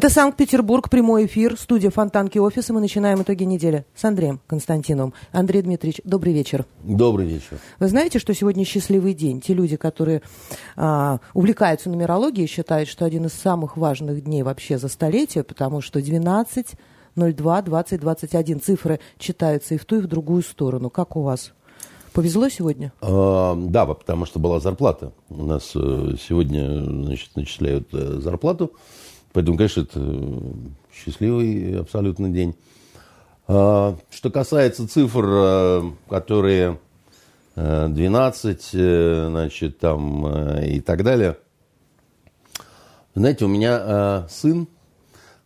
Это Санкт-Петербург, прямой эфир, студия Фонтанки офис, и мы начинаем итоги недели с Андреем Константиновым. Андрей Дмитриевич, добрый вечер. Добрый вечер. Вы знаете, что сегодня счастливый день? Те люди, которые а, увлекаются нумерологией, считают, что один из самых важных дней вообще за столетие, потому что 12, 02, 20, 21 цифры читаются и в ту, и в другую сторону. Как у вас? Повезло сегодня? А, да, потому что была зарплата. У нас э, сегодня значит, начисляют э, зарплату. Поэтому, конечно, это счастливый абсолютно день. А, что касается цифр, э, которые 12, значит, там и так далее. Знаете, у меня сын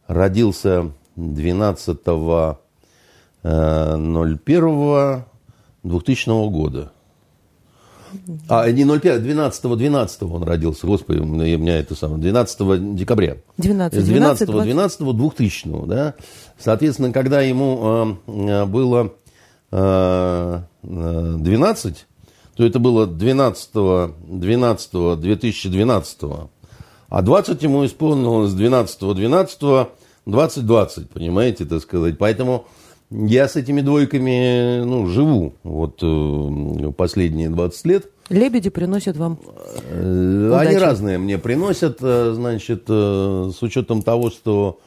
родился 12 01 2000 года. А, не 05, 12 12 он родился, господи, у меня это самое, 12 декабря. 12, 12, 12, 12 2000, да. Соответственно, когда ему э, было э, 12, то это было 12 12 2012, а 20 ему исполнилось 12 12 2020, понимаете, так сказать. Поэтому я с этими двойками ну, живу вот э, последние 20 лет. Лебеди приносят вам э, Они удачи. разные мне приносят, э, значит, с учетом того, что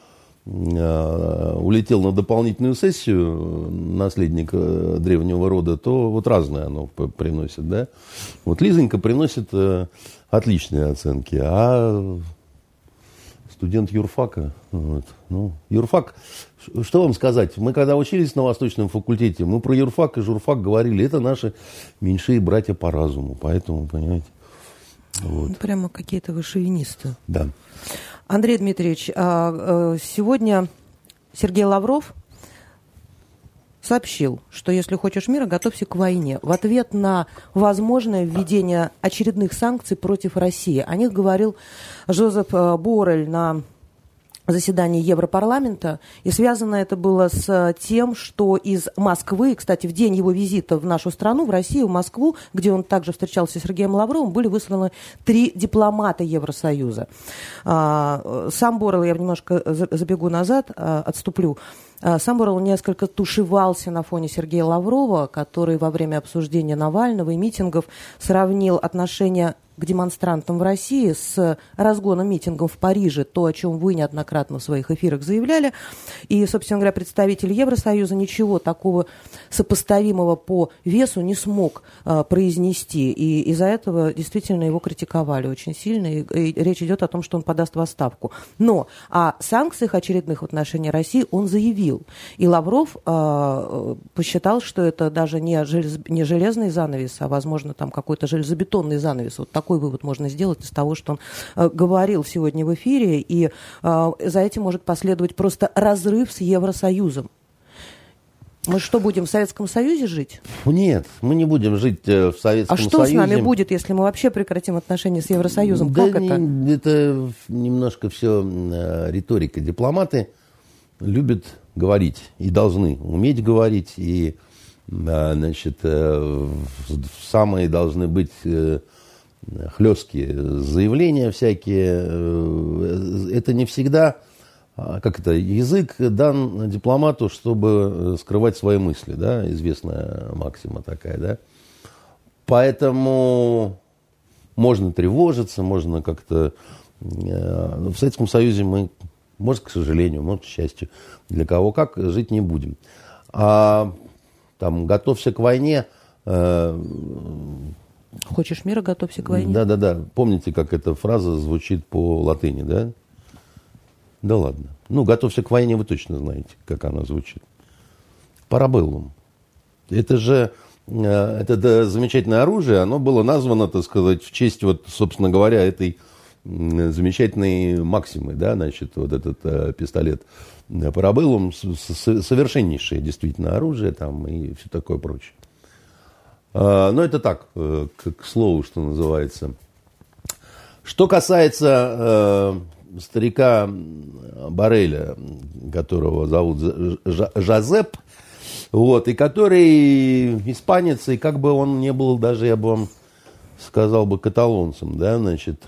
улетел на дополнительную сессию наследник древнего рода, то вот разное оно приносит, да. Вот Лизонька приносит отличные оценки, а студент юрфака. Вот. Ну, юрфак, что вам сказать? Мы когда учились на Восточном факультете, мы про юрфак и журфак говорили. Это наши меньшие братья по разуму. Поэтому, понимаете. Вот. Прямо какие-то вы шовинисты. Да. Андрей Дмитриевич, а, э, сегодня Сергей Лавров сообщил, что если хочешь мира, готовься к войне. В ответ на возможное введение очередных санкций против России. О них говорил Жозеф э, Борель на заседании Европарламента, и связано это было с тем, что из Москвы, кстати, в день его визита в нашу страну, в Россию, в Москву, где он также встречался с Сергеем Лавровым, были высланы три дипломата Евросоюза. А, сам Борел, я немножко забегу назад, а, отступлю, а, сам Борел несколько тушевался на фоне Сергея Лаврова, который во время обсуждения Навального и митингов сравнил отношения к демонстрантам в России с разгоном митингов в Париже, то, о чем вы неоднократно в своих эфирах заявляли. И, собственно говоря, представитель Евросоюза ничего такого сопоставимого по весу не смог а, произнести. И из-за этого действительно его критиковали очень сильно. И, и речь идет о том, что он подаст в отставку. Но о санкциях очередных в отношении России он заявил. И Лавров а, посчитал, что это даже не, желез, не железный занавес, а, возможно, там какой-то железобетонный занавес. Вот так такой вывод можно сделать из того, что он э, говорил сегодня в эфире, и э, за этим может последовать просто разрыв с Евросоюзом. Мы что, будем в Советском Союзе жить? Нет, мы не будем жить э, в Советском Союзе. А что Союзе. с нами будет, если мы вообще прекратим отношения с Евросоюзом? Да как не, это? Это немножко все риторика. Дипломаты любят говорить и должны уметь говорить, и значит, самые должны быть хлесткие заявления всякие. Э, это не всегда, а, как это, язык дан дипломату, чтобы скрывать свои мысли, да, известная максима такая, да. Поэтому можно тревожиться, можно как-то... Э, в Советском Союзе мы, может, к сожалению, может, к счастью, для кого как, жить не будем. А там, готовься к войне, э, Хочешь мира, готовься к войне. Да-да-да. Помните, как эта фраза звучит по латыни, да? Да ладно. Ну, готовься к войне, вы точно знаете, как она звучит. Парабеллум. Это же э, это замечательное оружие, оно было названо, так сказать, в честь, вот, собственно говоря, этой замечательной максимы, да, значит, вот этот э, пистолет Парабеллум, совершеннейшее действительно оружие там и все такое прочее. А, но это так, э, к, слову, что называется. Что касается э, старика Бареля, которого зовут Жазеп, вот, и который испанец, и как бы он не был даже, я бы вам сказал бы, каталонцем, да, значит,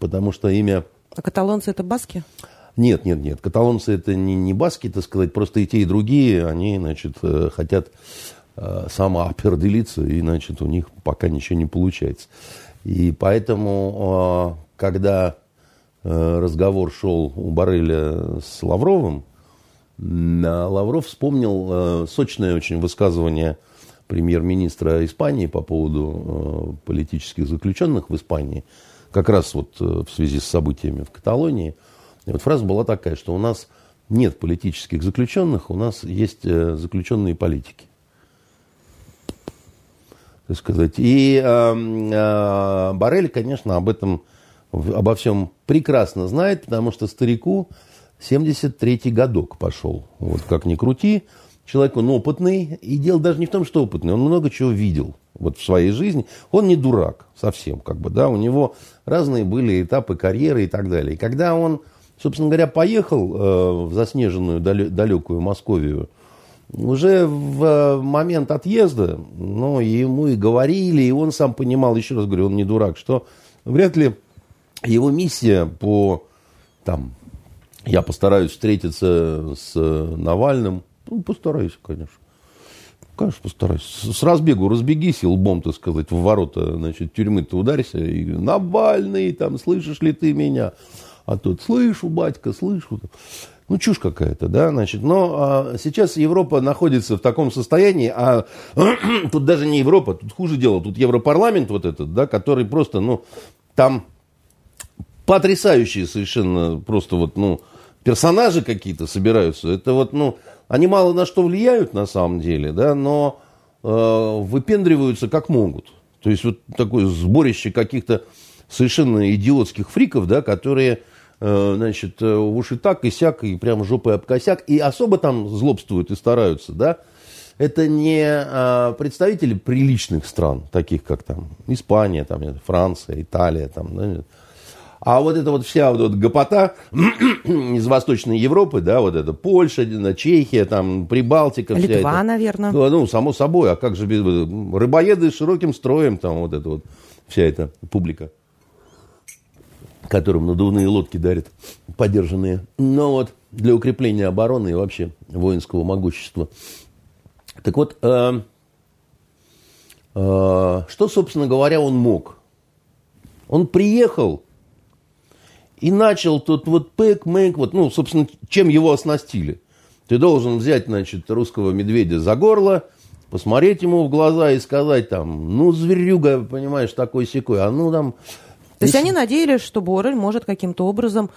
потому что имя... А каталонцы это баски? Нет, нет, нет. Каталонцы это не, не баски, так сказать. Просто и те, и другие, они, значит, э, хотят э, самоопределиться, и, значит, у них пока ничего не получается. И поэтому, э, когда разговор шел у Барреля с Лавровым, Лавров вспомнил сочное очень высказывание премьер-министра Испании по поводу политических заключенных в Испании, как раз вот в связи с событиями в Каталонии – и вот фраза была такая, что у нас нет политических заключенных, у нас есть э, заключенные политики. Так сказать. И э, э, Барель, конечно, об этом, обо всем прекрасно знает, потому что старику 73-й годок пошел. Вот как ни крути, человек он опытный, и дело даже не в том, что опытный, он много чего видел вот в своей жизни. Он не дурак совсем, как бы, да, у него разные были этапы карьеры и так далее. И когда он собственно говоря, поехал э, в заснеженную далекую Московию, уже в э, момент отъезда, ну, ему и говорили, и он сам понимал, еще раз говорю, он не дурак, что вряд ли его миссия по, там, я постараюсь встретиться с Навальным, ну, постараюсь, конечно. Конечно, постараюсь. С разбегу разбегись и лбом, так сказать, в ворота, значит, тюрьмы-то ударься. И Навальный, там, слышишь ли ты меня? А тут слышу, батька, слышу. Ну, чушь какая-то, да, значит. Но а, сейчас Европа находится в таком состоянии, а тут даже не Европа, тут хуже дело, тут Европарламент вот этот, да, который просто, ну, там потрясающие совершенно просто вот, ну, персонажи какие-то собираются. Это вот, ну, они мало на что влияют на самом деле, да, но э, выпендриваются как могут. То есть вот такое сборище каких-то совершенно идиотских фриков, да, которые значит, э, уши так и сяк, и прям жопой об косяк, и особо там злобствуют и стараются, да, это не а, представители приличных стран, таких как там Испания, там, Франция, Италия, там, да, а вот эта вот вся вот, вот гопота из Восточной Европы, да, вот это Польша, Чехия, там, Прибалтика. Литва, вся это, наверное. Ну, ну, само собой, а как же без... Рыбоеды с широким строем, там, вот эта вот вся эта публика которым надувные лодки дарят подержанные. Но вот для укрепления обороны и вообще воинского могущества. Так вот, э, э, что, собственно говоря, он мог? Он приехал и начал тут вот пэк-мэк, вот, ну, собственно, чем его оснастили. Ты должен взять, значит, русского медведя за горло, посмотреть ему в глаза и сказать там, ну, зверюга, понимаешь, такой секой, а ну там то есть они надеялись, что Борель может каким-то образом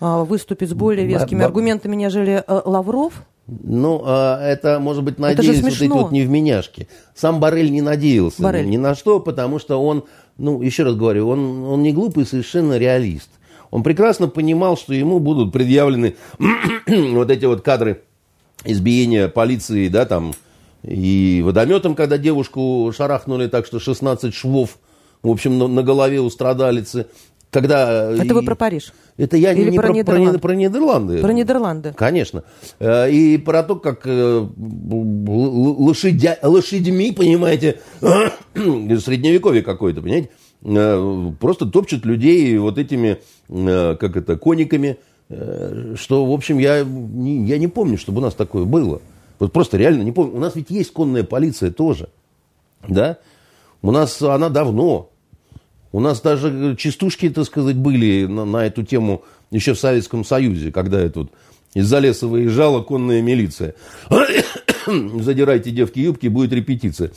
а, выступить с более вескими аргументами, нежели а, Лавров? Ну, а, это, может быть, надеялись вот эти вот невменяшки. Сам Барель не надеялся Барель. ни на что, потому что он, ну, еще раз говорю, он, он не глупый, совершенно реалист. Он прекрасно понимал, что ему будут предъявлены вот эти вот кадры избиения полиции, да, там, и водометом, когда девушку шарахнули так, что 16 швов в общем, на, на голове у страдалицы. Когда... Это вы про Париж? Это я Или не про, про, Нидерланд? про, Нидерланды. Про Нидерланды. Конечно. Э, и про то, как э, лошадя, лошадьми, понимаете, средневековье какое-то, понимаете, э, просто топчут людей вот этими, как это, кониками, что, в общем, я не, я не помню, чтобы у нас такое было. Вот просто реально не помню. У нас ведь есть конная полиция тоже, да? У нас она давно. У нас даже частушки, так сказать, были на, на эту тему еще в Советском Союзе, когда это вот из-за леса выезжала конная милиция. Задирайте девки юбки, будет репетиция.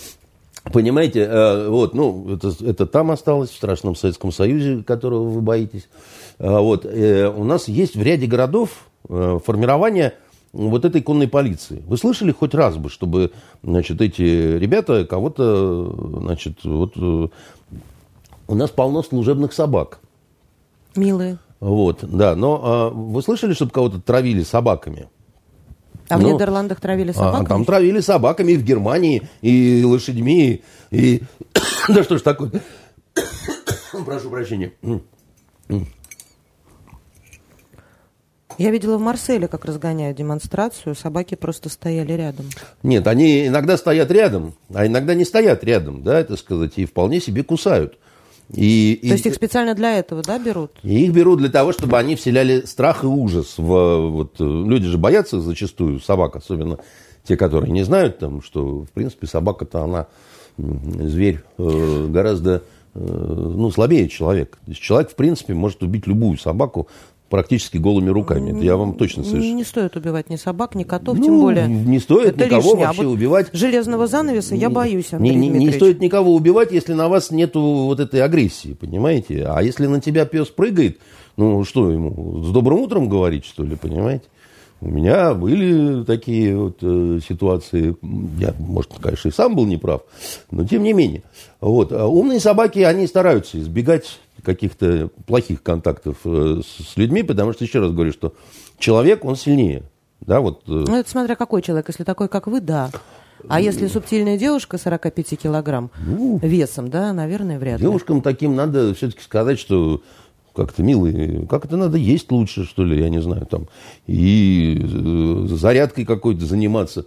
Понимаете, э, вот, ну, это, это там осталось, в страшном Советском Союзе, которого вы боитесь. Э, вот, э, у нас есть в ряде городов формирование вот этой конной полиции. Вы слышали хоть раз бы, чтобы, значит, эти ребята кого-то, значит, вот э, у нас полно служебных собак. Милые. Вот, да, но а, вы слышали, чтобы кого-то травили собаками? А ну, в Нидерландах травили собаками? А, там травили собаками и в Германии, и лошадьми, и... да что ж такое? Прошу прощения. Я видела в Марселе, как разгоняют демонстрацию, собаки просто стояли рядом. Нет, они иногда стоят рядом, а иногда не стоят рядом, да, это сказать, и вполне себе кусают. И, То есть их специально для этого, да, берут? И их берут для того, чтобы они вселяли страх и ужас. В, вот, люди же боятся зачастую собак, особенно те, которые не знают, там, что, в принципе, собака-то она зверь э, гораздо э, ну, слабее человека. То есть человек, в принципе, может убить любую собаку практически голыми руками. Это я вам точно совершенно... Не стоит убивать ни собак, ни котов, ну, тем более. Не стоит Это никого лишнее. А вообще вот убивать. Железного занавеса я боюсь, Не, Андрей не, не Дмитриевич. стоит никого убивать, если на вас нету вот этой агрессии, понимаете? А если на тебя пес прыгает, ну что ему, с добрым утром говорить, что ли, понимаете? У меня были такие вот э, ситуации. Я, может, конечно, и сам был неправ, но тем не менее. Вот. А умные собаки, они стараются избегать каких-то плохих контактов э, с людьми, потому что, еще раз говорю, что человек, он сильнее. Да, вот, э, Ну, это смотря какой человек. Если такой, как вы, да. А если субтильная девушка 45 килограмм весом, да, наверное, вряд ли. Девушкам таким надо все-таки сказать, что как-то, милые, как это надо есть лучше, что ли, я не знаю, там, и э, зарядкой какой-то заниматься.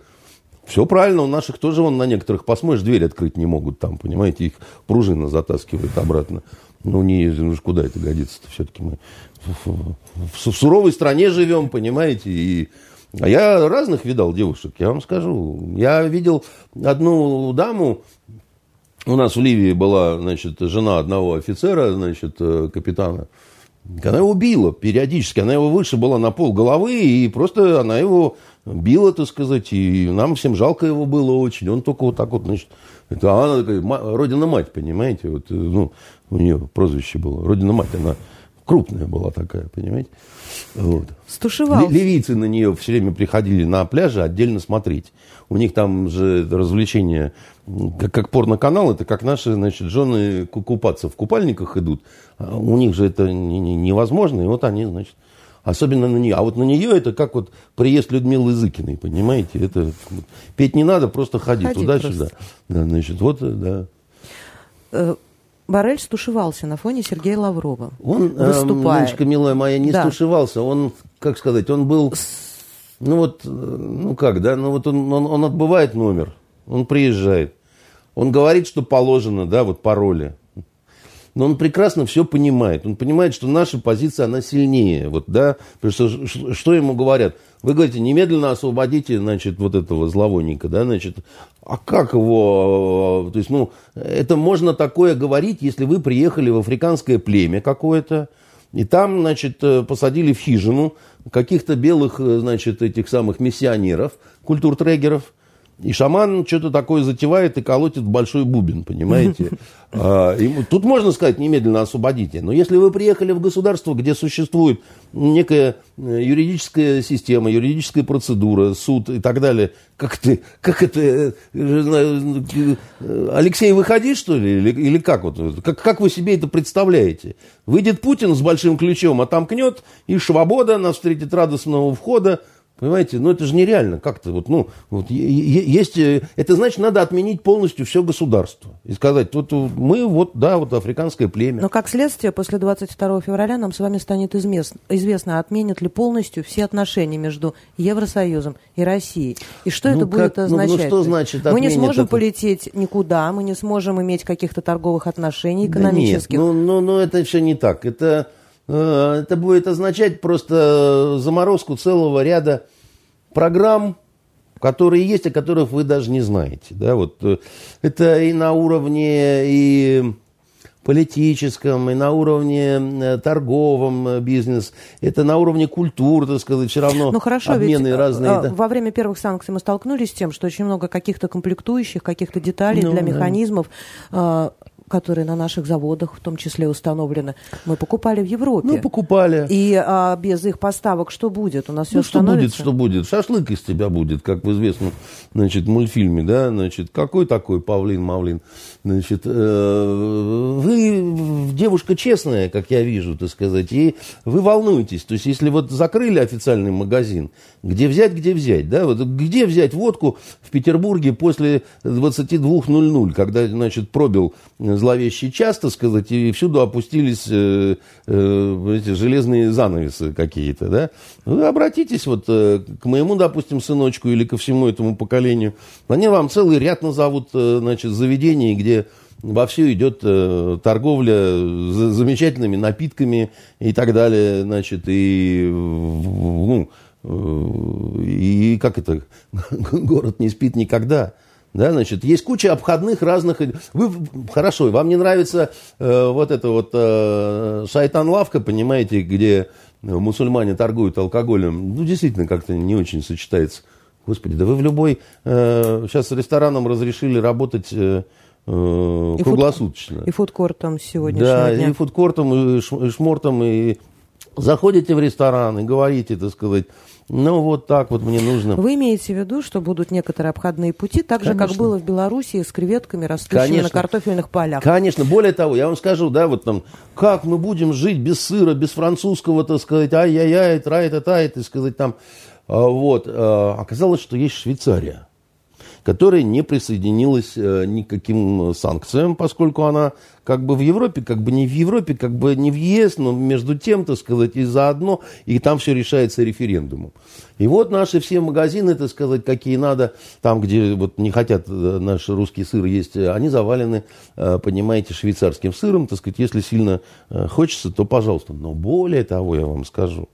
Все правильно, у наших тоже вон на некоторых посмотришь, дверь открыть не могут там, понимаете, их пружина затаскивает обратно. Ну, не, ну куда это годится-то, все-таки мы в- в суровой стране живем, понимаете, и а я разных видал девушек, я вам скажу. Я видел одну даму, у нас в Ливии была, значит, жена одного офицера, значит, э, капитана. Она его била периодически, она его выше была на пол головы, и просто она его била, так сказать, и нам всем жалко его было очень. Он только вот так вот, значит, это она такая, ма- родина-мать, понимаете, вот, э, ну, у нее прозвище было, родина-мать, она крупная была такая, понимаете, вот. Стушевался. Ли- Ливийцы на нее все время приходили на пляже отдельно смотреть. У них там же развлечения, м, как, как порноканал, это как наши, значит, жены ку- купаться в купальниках идут. А у них же это не- не- невозможно, и вот они, значит, особенно на нее. А вот на нее это как вот приезд Людмилы Зыкиной, понимаете? Это петь не надо, просто ходи Ходи туда-сюда. Да, значит, вот, да. Э, Боррель стушевался на фоне Сергея Лаврова, Он, э, выступая. Ниночка, милая моя, не Да. стушевался. Он, как сказать, он был, ну вот, э, ну как, да, ну вот он, он, он отбывает номер, он приезжает, он говорит, что положено, да, вот пароли. Но он прекрасно все понимает. Он понимает, что наша позиция, она сильнее. Вот, да? Потому что что ему говорят? Вы говорите, немедленно освободите, значит, вот этого зловонника, да, значит. А как его... э, То есть, ну, это можно такое говорить, если вы приехали в африканское племя какое-то, и там, значит, э, посадили в хижину каких-то белых, э, значит, этих самых миссионеров, культуртрегеров, и шаман что-то такое затевает и колотит большой бубен, понимаете? А, Тут можно сказать немедленно освободите. Но если вы приехали в государство, где существует некая э, юридическая система, юридическая процедура, суд и так далее, как ты, как это, э, э, Алексей, выходи, что ли, или, или как вот, как, как вы себе это представляете? Выйдет Путин с большим ключом, отомкнет, и свобода нас встретит радостного входа, Понимаете, ну это же нереально как-то. Вот, ну, вот, есть, э, это значит, надо отменить полностью все государство. И сказать, вот э, мы, вот, да, вот африканское племя. Но как следствие, после 22 февраля нам с вами станет измес- известно, отменят ли полностью все отношения между Евросоюзом и Россией. И что Ну, это будет как- ну, ну, означать? что значит мы не сможем это? полететь никуда, мы не сможем иметь каких-то торговых отношений Да экономических. нет, ну, ну, ну это все не так. Это, это будет означать просто заморозку целого ряда программ, которые есть, о которых вы даже не знаете. Да? Вот, э, это и на уровне и политическом, и на уровне э, торговом э, бизнес, это на уровне культуры, так сказать, все равно Ну хорошо, обмены ведь разные. а, да. во время первых санкций мы столкнулись с тем, что очень много каких-то комплектующих, каких-то деталей Ну, для да. механизмов, а, которые на наших заводах в том числе установлены, мы покупали в Европе. Ну, покупали. И а, без их поставок что будет? У нас все Ну, что будет, что будет? Шашлык из тебя будет, как в известном, значит, мультфильме, да, значит, какой такой Павлин Мавлин? Значит, э, вы девушка честная, как я вижу, так сказать, и вы волнуетесь. То есть, если вот закрыли официальный магазин, где взять, где взять, да, вот где взять водку в Петербурге после 22.00, когда, значит, пробил зловещий час, так сказать, и всюду опустились э, э, эти железные занавесы какие-то, да, вы обратитесь вот э, к моему, допустим, сыночку или ко всему этому поколению. Они вам целый ряд назовут, э, значит, заведений, где вовсю идет э, торговля замечательными напитками и так далее, значит, и, ну, э, и как это, город не спит никогда. Да, значит, есть куча обходных разных. Вы хорошо, вам не нравится э, вот эта вот э, шайтан-лавка, понимаете, где мусульмане торгуют алкоголем. Ну, действительно, как-то не очень сочетается. Господи, да вы в любой... Э, сейчас ресторанам разрешили работать э, э, круглосуточно. И фудкортом сегодняшнего да, дня. и фудкортом, и шмортом, и заходите в ресторан и говорите, так сказать, ну, вот так вот мне нужно. Вы имеете в виду, что будут некоторые обходные пути, так же, как было в Белоруссии с креветками, растущими Конечно. на картофельных полях? Конечно. Более того, я вам скажу, да, вот там, как мы будем жить без сыра, без французского, так сказать, ай-яй-яй, трай-та-тай, так сказать, там, а, вот. А, оказалось, что есть Швейцария которая не присоединилась э, никаким санкциям, поскольку она как бы в Европе, как бы не в Европе, как бы не в ЕС, но между тем, так сказать, и заодно, и там все решается референдумом. И вот наши все магазины, так сказать, какие надо, там, где вот не хотят э, наш русский сыр есть, они завалены, э, понимаете, швейцарским сыром, так сказать, если сильно хочется, то пожалуйста. Но более того, я вам скажу,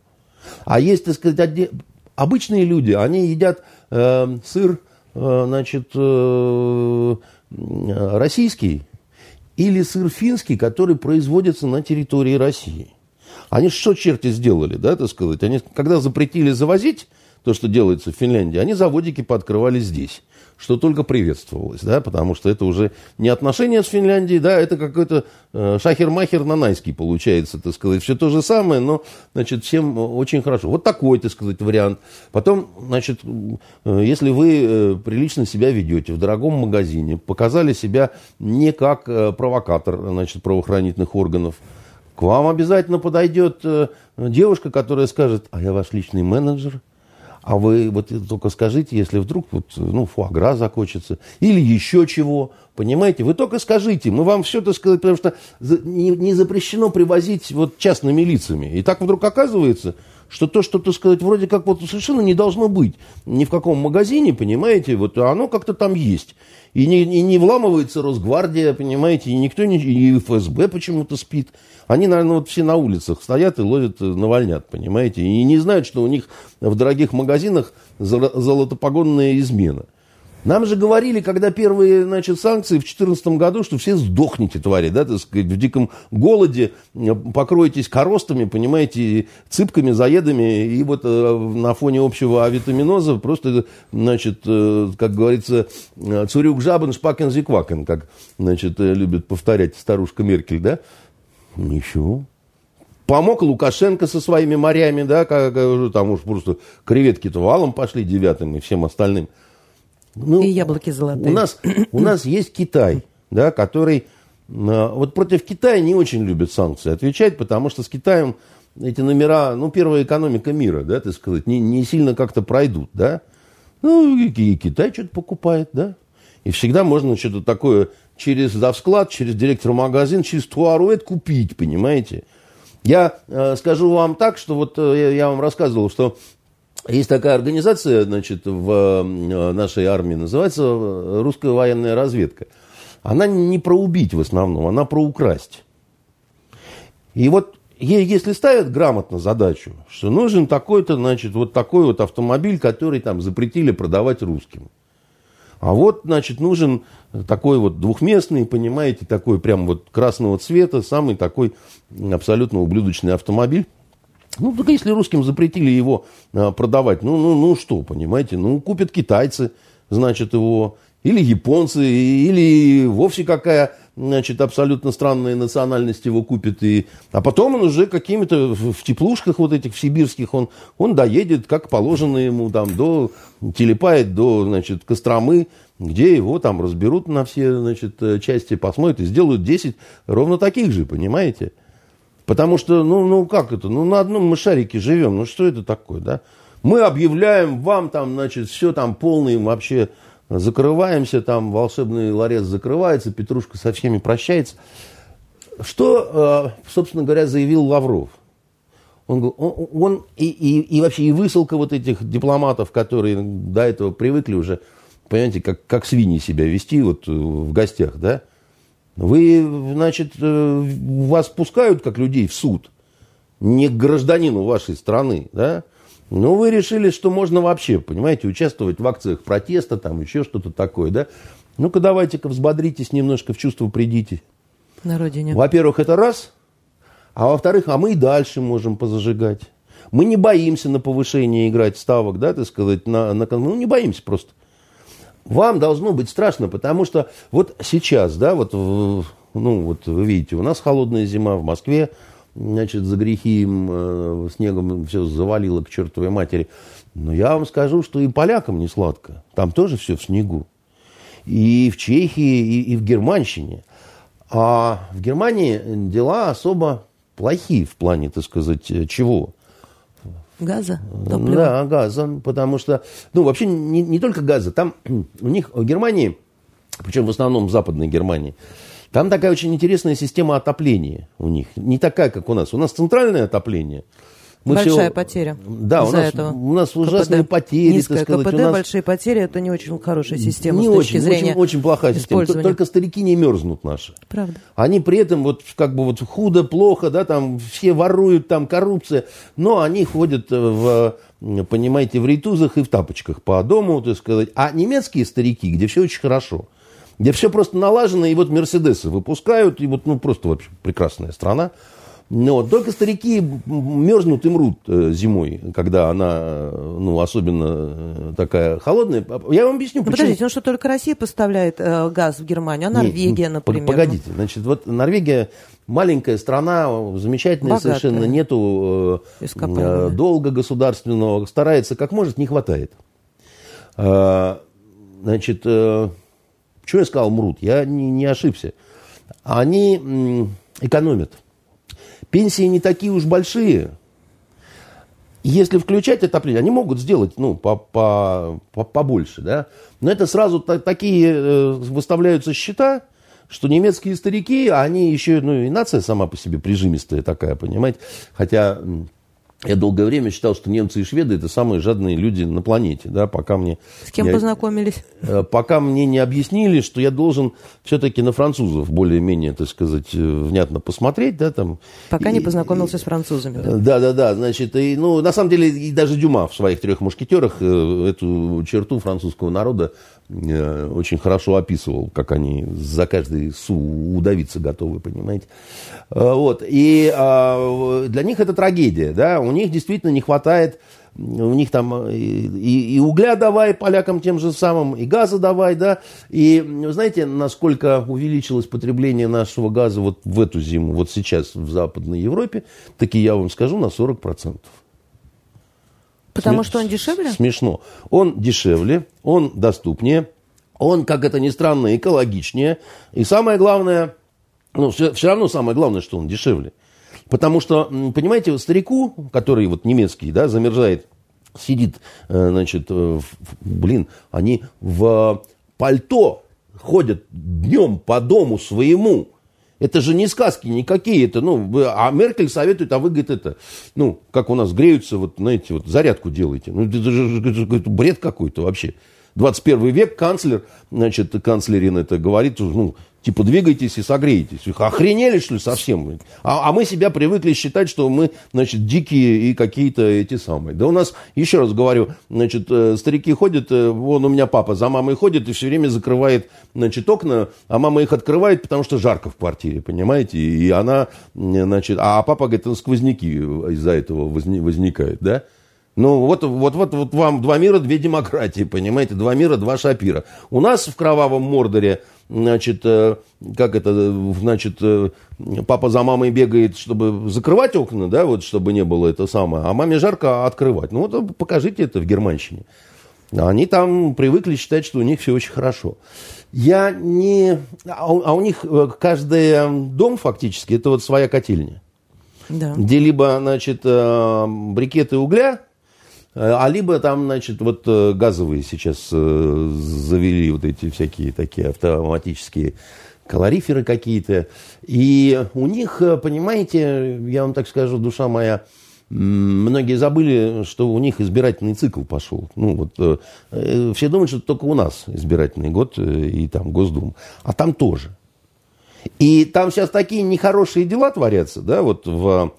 а есть, так сказать, обычные люди, они едят э, сыр, Э, значит, э, российский или сыр финский, который производится на территории России. Они что черти сделали, да, так сказать? Они, когда запретили завозить то, что делается в Финляндии, они заводики пооткрывали здесь что только приветствовалось, да, потому что это уже не отношения с Финляндией, да, это какой-то э, шахер-махер нанайский получается, так сказать, все то же самое, но, значит, всем очень хорошо. Вот такой, так сказать, вариант. Потом, значит, э, если вы э, прилично себя ведете в дорогом магазине, показали себя не как э, провокатор, значит, правоохранительных органов, к вам обязательно подойдет э, девушка, которая скажет, а я ваш личный менеджер, а вы вот только скажите, если вдруг вот, ну, фуагра закончится или еще чего, понимаете? Вы только скажите, мы вам все это сказать, потому что не, не запрещено привозить вот частными лицами. И так вдруг оказывается, что то, что, так сказать, вроде как вот совершенно не должно быть ни в каком магазине, понимаете, вот оно как-то там есть. И не, и не вламывается Росгвардия, понимаете, и никто не... И ФСБ почему-то спит. Они, наверное, вот все на улицах стоят и ловят навальнят, понимаете, и не знают, что у них в дорогих магазинах золотопогонная измена. Нам же говорили, когда первые значит, санкции в 2014 году, что все сдохнете, твари, да, так сказать, в диком голоде, э, покроетесь коростами, понимаете, цыпками, заедами, и вот э, на фоне общего авитаминоза просто, значит, э, как говорится, цурюк жабен, шпакен зиквакен, как, значит, любит повторять старушка Меркель, да? Ничего. Помог Лукашенко со своими морями, да, как, там уж просто креветки-то валом пошли девятым и всем остальным. Ну, и яблоки золотые. У нас, у нас есть Китай, да, который... А, вот против Китая не очень любят санкции отвечать, потому что с Китаем эти номера, ну, первая экономика мира, да, так сказать, не, не сильно как-то пройдут, да. Ну, и, и Китай что-то покупает, да. И всегда можно что-то такое через завсклад, через директора магазина, через туаруэт купить, понимаете. Я э, скажу вам так, что вот э, я вам рассказывал, что есть такая организация, значит, в э, нашей армии, называется э, русская военная разведка. Она не про убить в основном, она про украсть. И вот ей, если ставят грамотно задачу, что нужен такой-то, значит, вот такой вот автомобиль, который там запретили продавать русским. А вот, значит, нужен такой вот двухместный, понимаете, такой прям вот красного цвета, самый такой абсолютно ублюдочный автомобиль. Ну, только если русским запретили его а, продавать, ну, ну, ну что, понимаете, ну, купят китайцы, значит, его, или японцы, или вовсе какая, значит, абсолютно странная национальность его купит. И... А потом он уже какими-то в теплушках вот этих, в сибирских, он, он доедет, как положено ему, там, до, телепает до, значит, Костромы, где его там разберут на все, значит, части, посмотрят и сделают 10 ровно таких же, понимаете? Потому что, ну, ну как это, ну на одном мы шарике живем, ну что это такое, да? Мы объявляем вам там, значит, все там полный вообще закрываемся, там волшебный ларец закрывается, Петрушка со всеми прощается. Что, э, собственно говоря, заявил Лавров? Он, он, он и, и, и вообще и высылка вот этих дипломатов, которые до этого привыкли уже, понимаете, как, как свиньи себя вести вот в гостях, да? Вы, значит, э, вас пускают как людей в суд, не к гражданину вашей страны, да? Но вы решили, что можно вообще, понимаете, участвовать в акциях протеста, там еще что-то такое, да? Ну-ка давайте-ка взбодритесь немножко, в чувство придите. На родине. Во-первых, это раз. А во-вторых, а мы и дальше можем позажигать. Мы не боимся на повышение играть ставок, да, так сказать, на, на, ну не боимся просто. Вам должно быть страшно, потому что вот сейчас, да, вот, ну, вот вы видите, у нас холодная зима в Москве, значит, за грехи э, снегом все завалило к чертовой матери. Но я вам скажу, что и полякам не сладко. Там тоже все в снегу. И в Чехии, и, и в Германщине. А в Германии дела особо плохие в плане, так сказать, чего? Газа? Топлива. Да, газа, потому что, ну, вообще не, не только газа, там у них, в Германии, причем в основном в Западной Германии, там такая очень интересная система отопления у них. Не такая, как у нас. У нас центральное отопление – мы большая все... потеря. Да, у нас, этого. у нас ужасные КПД. потери. Низкая сказать. КПД, нас... большие потери, это не очень хорошая система не с точки очень, зрения очень, очень плохая система. Только старики не мерзнут наши. Правда. Они при этом вот как бы вот худо, плохо, да, там все воруют, там коррупция, но они ходят в понимаете, в рейтузах и в тапочках по дому, так сказать. А немецкие старики, где все очень хорошо, где все просто налажено, и вот Мерседесы выпускают, и вот, ну, просто вообще прекрасная страна. Но только старики мерзнут и мрут э, зимой, когда она, э, ну, особенно э, такая холодная. Я вам объясню, почему. Подождите, ну что, только Россия поставляет э, газ в Германию, а Норвегия, Нет, например? Погодите, значит, вот Норвегия маленькая страна, замечательная Богатая. совершенно, нету э, долга государственного, старается как может, не хватает. Э, значит, э, что я сказал, мрут? Я не, не ошибся. Они экономят. Пенсии не такие уж большие. Если включать отопление, они могут сделать ну, по, по, по, побольше, да? Но это сразу та, такие э, выставляются счета, что немецкие старики, они еще, ну и нация сама по себе прижимистая такая, понимаете? Хотя я долгое время считал, что немцы и шведы это самые жадные люди на планете, да, пока мне... С кем не, познакомились? Э, пока мне не объяснили, что я должен все-таки на французов более-менее, так сказать, э, внятно посмотреть, да, там... Пока и, не познакомился и, с французами, да? Да, да, да, значит, и, ну, на самом деле, и даже Дюма в своих трех мушкетерах э, эту черту французского народа очень хорошо описывал, как они за каждый су удавиться готовы, понимаете. Вот. И а, для них это трагедия, да, у них действительно не хватает у них там и, и угля давай полякам тем же самым, и газа давай, да. И знаете, насколько увеличилось потребление нашего газа вот в эту зиму, вот сейчас в Западной Европе, таки я вам скажу, на 40%. Потому Сме- что он дешевле? Смешно. Он дешевле, он доступнее, он, как это ни странно, экологичнее. И самое главное, ну, все, все равно самое главное, что он дешевле. Потому что, понимаете, старику, который вот немецкий, да, замерзает, сидит, э, значит, в, блин, они в пальто ходят днем по дому своему. Это же не сказки никакие, это, ну, а Меркель советует, а вы, говорит, это, ну, как у нас греются, вот, знаете, вот зарядку делаете. Ну, это же бред какой-то вообще. 21 век канцлер, значит, канцлерин это говорит, ну, Типа, двигайтесь и согреетесь. Их охренели, что ли, совсем? А, а мы себя привыкли считать, что мы, значит, дикие и какие-то эти самые. Да у нас, еще раз говорю, значит, э, старики ходят, э, вон у меня папа за мамой ходит и все время закрывает, значит, окна, а мама их открывает, потому что жарко в квартире, понимаете? И она, значит, а папа говорит, сквозняки из-за этого возникают, да? Ну, вот, вот, вот, вот вам два мира, две демократии, понимаете? Два мира, два шапира. У нас в кровавом Мордоре значит, э, как это, значит, э, папа за мамой бегает, чтобы закрывать окна, да, вот, чтобы не было это самое, а маме жарко открывать. Ну, вот покажите это в Германщине. Они там привыкли считать, что у них все очень хорошо. Я не... А у, а у них э, каждый дом фактически, это вот своя котельня. Да. Где либо, значит, брикеты угля, а либо там, значит, вот э, газовые сейчас э, завели вот эти всякие такие автоматические калориферы какие-то. И у них, понимаете, я вам так скажу, душа моя, многие забыли, что у них избирательный цикл пошел. Ну, вот, все думают, что только у нас избирательный год и там Госдум. А там тоже. И там сейчас такие нехорошие дела творятся, да, вот в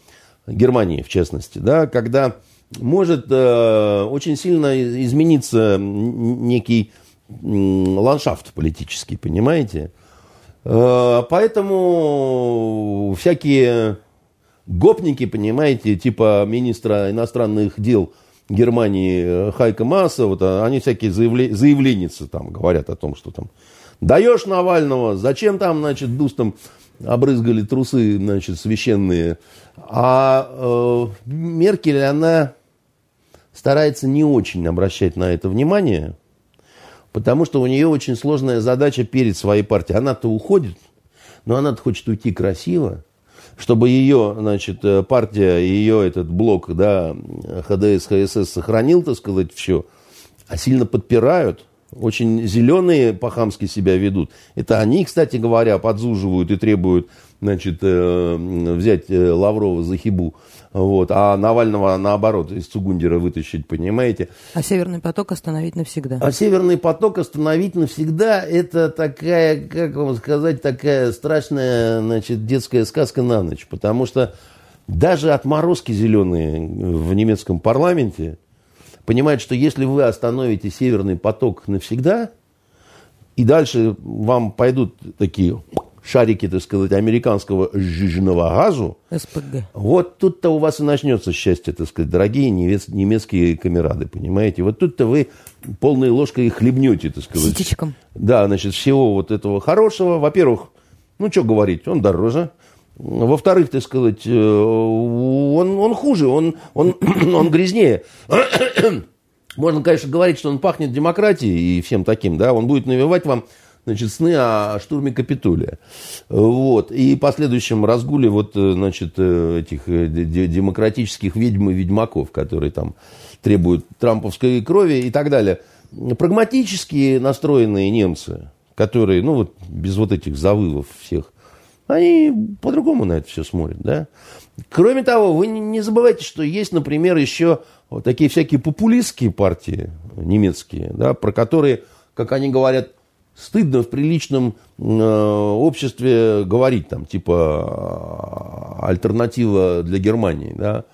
Германии, в частности, да, когда может э, очень сильно измениться некий ландшафт политический, понимаете? Э, поэтому всякие гопники, понимаете, типа министра иностранных дел Германии э, Хайка Масса, вот а, они всякие заявле, заявленницы там говорят о том, что там даешь Навального, зачем там, значит, дустом обрызгали трусы, значит, священные. А э, Меркель, она старается не очень обращать на это внимание, потому что у нее очень сложная задача перед своей партией. Она-то уходит, но она-то хочет уйти красиво, чтобы ее, значит, э, партия, ее этот блок, да, ХДС, ХСС сохранил, так сказать, все, а сильно подпирают, очень зеленые по-хамски себя ведут. Это они, кстати говоря, подзуживают и требуют, значит, э, взять э, Лаврова за хибу. Вот. А Навального, наоборот, из Цугундера вытащить, понимаете? А Северный поток остановить навсегда? А Северный поток остановить навсегда, это такая, как вам сказать, такая страшная, значит, детская сказка на ночь. Потому что даже отморозки зеленые в немецком парламенте понимают, что если вы остановите Северный поток навсегда, и дальше вам пойдут такие шарики, так сказать, американского жиженного газу, СПГ. Вот тут-то у вас и начнется счастье, так сказать, дорогие немецкие камерады, понимаете? Вот тут-то вы полной ложкой хлебнете, так сказать. Ситечком. Да, значит, всего вот этого хорошего. Во-первых, ну, что говорить, он дороже. Во-вторых, так сказать, э, он, он хуже, он, он, он грязнее. Можно, конечно, говорить, что он пахнет демократией и всем таким, да, он будет навевать вам значит, сны о штурме Капитолия. Вот. И последующем разгуле вот, э, значит, э, этих э, демократических ведьм и ведьмаков, которые там требуют трамповской крови и так далее. Прагматически настроенные немцы, которые, ну вот, без вот этих завывов всех, они по-другому на это все смотрят, да. Кроме того, вы не забывайте, что есть, например, еще вот такие всякие популистские партии немецкие, да, про которые, как они говорят, стыдно в приличном э, обществе говорить там, типа, альтернатива для Германии, да,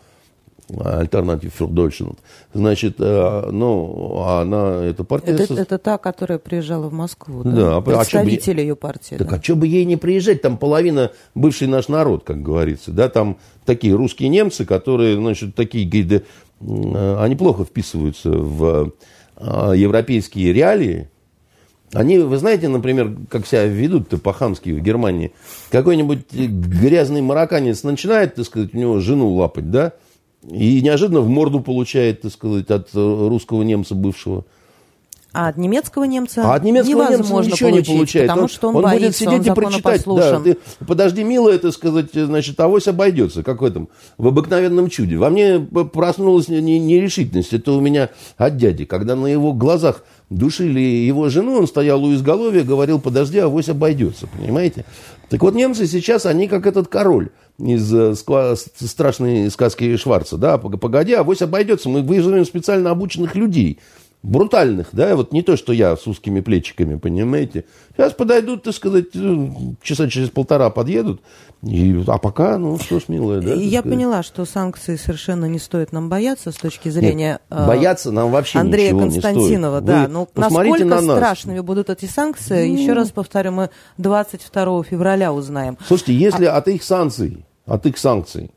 альтернатив für Deutschland. Значит, э, ну, она, эта партия... Это, это та, которая приезжала в Москву, да? да а Представители а ее партии. Так да. а что бы ей не приезжать? Там половина бывший наш народ, как говорится, да, там такие русские немцы, которые, значит, такие, говорят, э, они плохо вписываются в европейские реалии, они, вы знаете, например, как себя ведут-то по-хамски в Германии. Какой-нибудь грязный марокканец начинает, так сказать, у него жену лапать, да, и неожиданно в морду получает, так сказать, от русского немца бывшего. А от немецкого немца а от немецкого невозможно немца ничего получить, не получает. потому он, что он, он боится, будет сидеть он и прочитать. Да, ты, подожди, милая, это сказать, значит, авось обойдется, как в этом, в обыкновенном чуде. Во мне проснулась нерешительность. Это у меня от дяди, когда на его глазах душили его жену, он стоял у изголовья, говорил, подожди, авось обойдется, понимаете? Так вот, немцы сейчас, они как этот король из э, страшной сказки Шварца, да, погоди, авось обойдется, мы вызовем специально обученных людей, брутальных, да, вот не то, что я с узкими плечиками, понимаете. Сейчас подойдут, так сказать, э, часа через полтора подъедут, и, а пока, ну что ж, милая, да? Я поняла, что санкции совершенно не стоит нам бояться с точки зрения... Нет, э, бояться нам вообще Андрея ничего Константинова, не стоит. да. Вы ну, насколько на нас. страшными будут эти санкции, ну... еще раз повторю, мы 22 февраля узнаем. Слушайте, если а... от их санкций, от их санкций,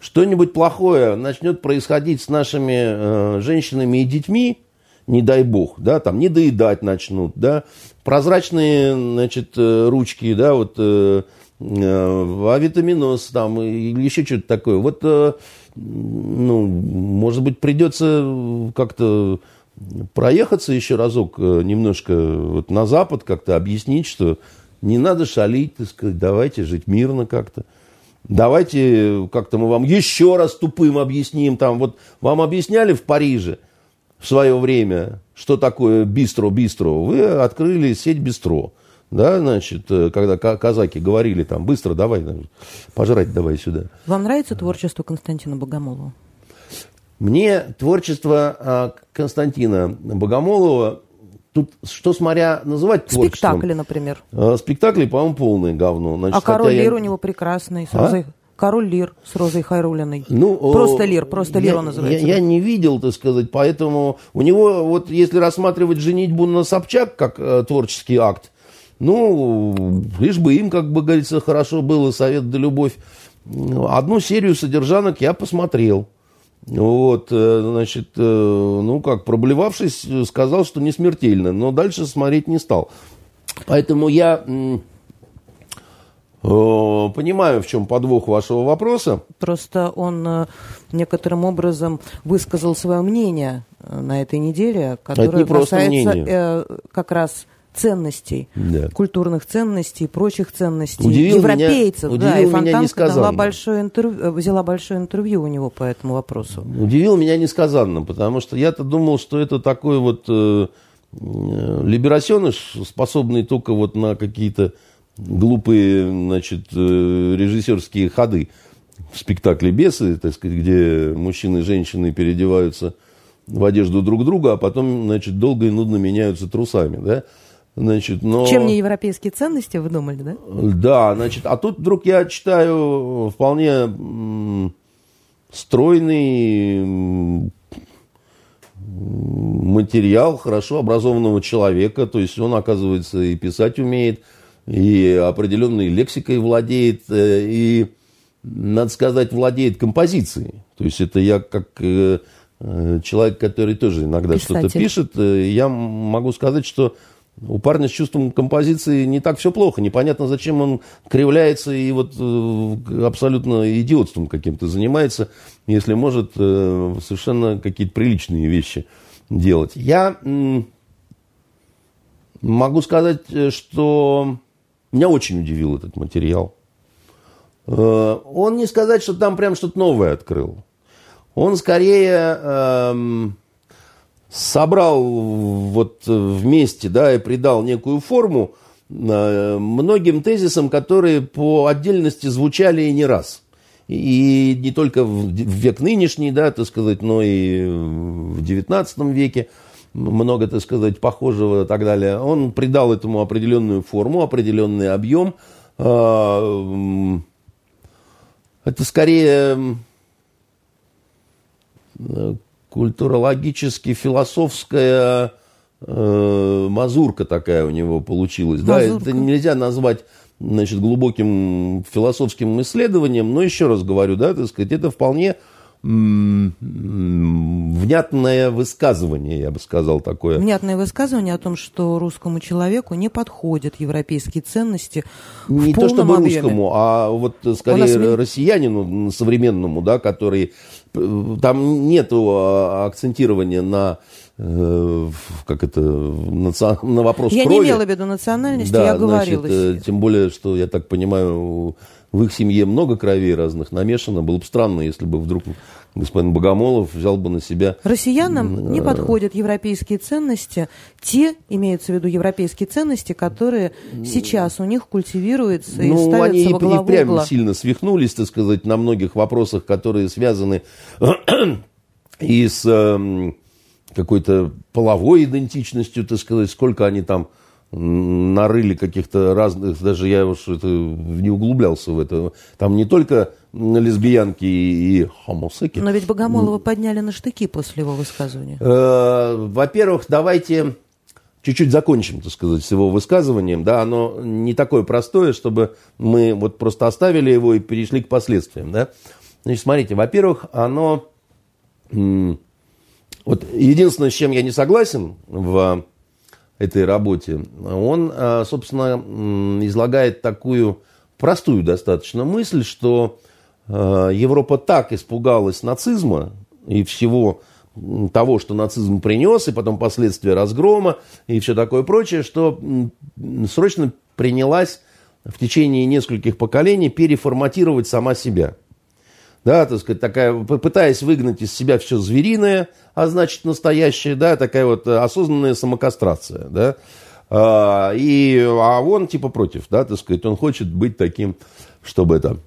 что-нибудь плохое начнет происходить с нашими э, женщинами и детьми, не дай бог, да, там не доедать начнут, да, прозрачные, значит, э, ручки, да, вот э, э, авитаминоз там или еще что-то такое. Вот, э, ну, может быть, придется как-то проехаться еще разок э, немножко вот на Запад, как-то объяснить, что не надо шалить, так сказать, давайте жить мирно как-то. Давайте как-то мы вам еще раз тупым объясним. Там вот вам объясняли в Париже – в свое время, что такое бистро-бистро, вы открыли сеть бистро. Да, значит, э, когда казаки говорили там, быстро давай, пожрать давай сюда. Вам нравится творчество Константина Богомолова? Мне творчество а, Константина Богомолова тут что смотря называть творчеством. Спектакли, например. А, спектакли, по-моему, полное говно. Значит, а «Король Лир» я... у него прекрасный, с а? Король Лир с Розой Хайрулиной. Ну, просто Лир, просто Лир он называется. Я, я не видел, так сказать, поэтому у него, вот если рассматривать «Женитьбу на Собчак» как э, творческий акт, ну, лишь бы им, как бы говорится, хорошо было, совет да любовь. Одну серию содержанок я посмотрел. Вот, э, значит, э, ну как, проблевавшись, сказал, что не смертельно, но дальше смотреть не стал. Поэтому я э, понимаю, в чем подвох вашего вопроса. Просто он некоторым образом высказал свое мнение на этой неделе, которое касается как раз ценностей, да. культурных ценностей, прочих ценностей, удивил европейцев. Меня, да, и Фонтанка дала большое интервью, э, взяла большое интервью у него по этому вопросу. Удивил меня несказанно, потому что я-то думал, что это такой вот э, э, либерасеныш, способный только вот на какие-то глупые, значит, э, режиссерские ходы в спектакле «Бесы», так сказать, где мужчины и женщины переодеваются в одежду друг друга, а потом, значит, долго и нудно меняются трусами, да? Значит, но... Чем не европейские ценности, вы думали, да? Да, значит, а тут вдруг я читаю вполне стройный материал хорошо образованного человека, то есть он, оказывается, и писать умеет, и определенной лексикой владеет, э, и, надо сказать, владеет композицией. То есть это я как э, э, человек, который тоже иногда что-то пишет, я могу сказать, что у парня с чувством композиции не так все плохо. Непонятно, зачем он кривляется и вот абсолютно идиотством каким-то занимается, если может совершенно какие-то приличные вещи делать. Я могу сказать, что меня очень удивил этот материал. Он не сказать, что там прям что-то новое открыл. Он скорее эм, собрал вот вместе, да, и придал некую форму э, многим тезисам, которые по отдельности звучали и не раз. И не только в век нынешний, да, так сказать, но и в XIX веке много, так сказать, похожего и так далее. Он придал этому определенную форму, определенный объем. А, это скорее культурологически философская э, мазурка такая у него получилась. Мазурка. Да, это нельзя назвать значит, глубоким философским исследованием, но еще раз говорю, да, так сказать, это вполне внятное высказывание, я бы сказал, такое. Внятное высказывание о том, что русскому человеку не подходят европейские ценности Не то чтобы объеме. русскому, а вот скорее нас... россиянину современному, да, который... Там нет акцентирования на э, как это, на вопрос я крови. Не имела в виду национальности, да, я говорила. Значит, э, тем более, что, я так понимаю, в их семье много кровей разных намешано. Было бы странно, если бы вдруг господин Богомолов взял бы на себя... Россиянам не подходят европейские ценности. Те, имеются в виду европейские ценности, которые сейчас у них культивируются и ну, ставятся они во главу и впрямь угла. сильно свихнулись, так сказать, на многих вопросах, которые связаны и с эм, какой-то половой идентичностью, так сказать, сколько они там нарыли каких-то разных, даже я уж это не углублялся в это. Там не только лесбиянки и хомосеки. Но ведь Богомолова подняли на штыки после его высказывания. Э, во-первых, давайте чуть-чуть закончим, так сказать, с его высказыванием. Да, оно не такое простое, чтобы мы вот просто оставили его и перешли к последствиям. Да? Значит, смотрите, во-первых, оно... Вот единственное, с чем я не согласен в этой работе, он, а, собственно, излагает такую простую достаточно мысль, что а, Европа так испугалась нацизма и всего того, что нацизм принес, и потом последствия разгрома и все такое прочее, что срочно принялась в течение нескольких поколений переформатировать сама себя – да, так сказать, такая, пытаясь выгнать из себя все звериное, а значит настоящее, да, такая вот осознанная самокастрация, да, а, и, а он типа против, да, так сказать, он хочет быть таким, чтобы это,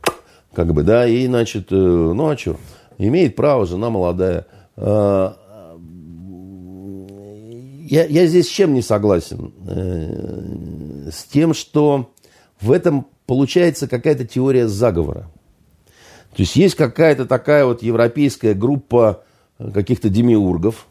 как бы, да, и, значит, э, ну, а что, имеет право, жена молодая, а, я, я здесь с чем не согласен? Э, с тем, что в этом получается какая-то теория заговора. То есть есть какая-то такая вот европейская группа каких-то демиургов,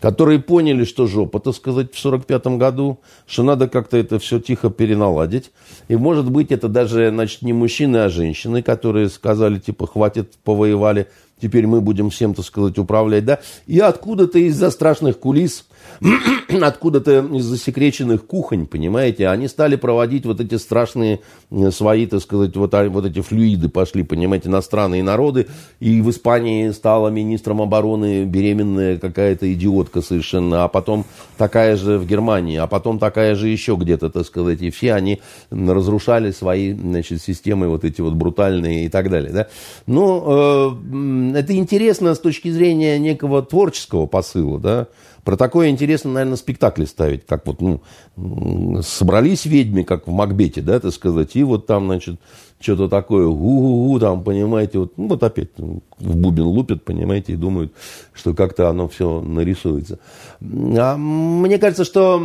которые поняли, что жопа, так сказать, в 1945 году, что надо как-то это все тихо переналадить. И, может быть, это даже, значит, не мужчины, а женщины, которые сказали, типа, хватит, повоевали, теперь мы будем всем, так сказать, управлять, да. И откуда-то из-за страшных кулис откуда-то из засекреченных кухонь, понимаете, они стали проводить вот эти страшные э, свои, так сказать, вот, а, вот эти флюиды пошли, понимаете, иностранные народы, и в Испании стала министром обороны беременная какая-то идиотка совершенно, а потом такая же в Германии, а потом такая же еще где-то, так сказать, и все они разрушали свои, значит, системы вот эти вот брутальные и так далее, да. Ну, э, это интересно с точки зрения некого творческого посыла, да, про такое интересно, наверное, спектакли ставить, как вот, ну, собрались ведьми, как в Макбете, да, так сказать, и вот там, значит, что-то такое, гу-гу-гу, там, понимаете, вот, ну, вот опять в бубен лупят, понимаете, и думают, что как-то оно все нарисуется. А мне кажется, что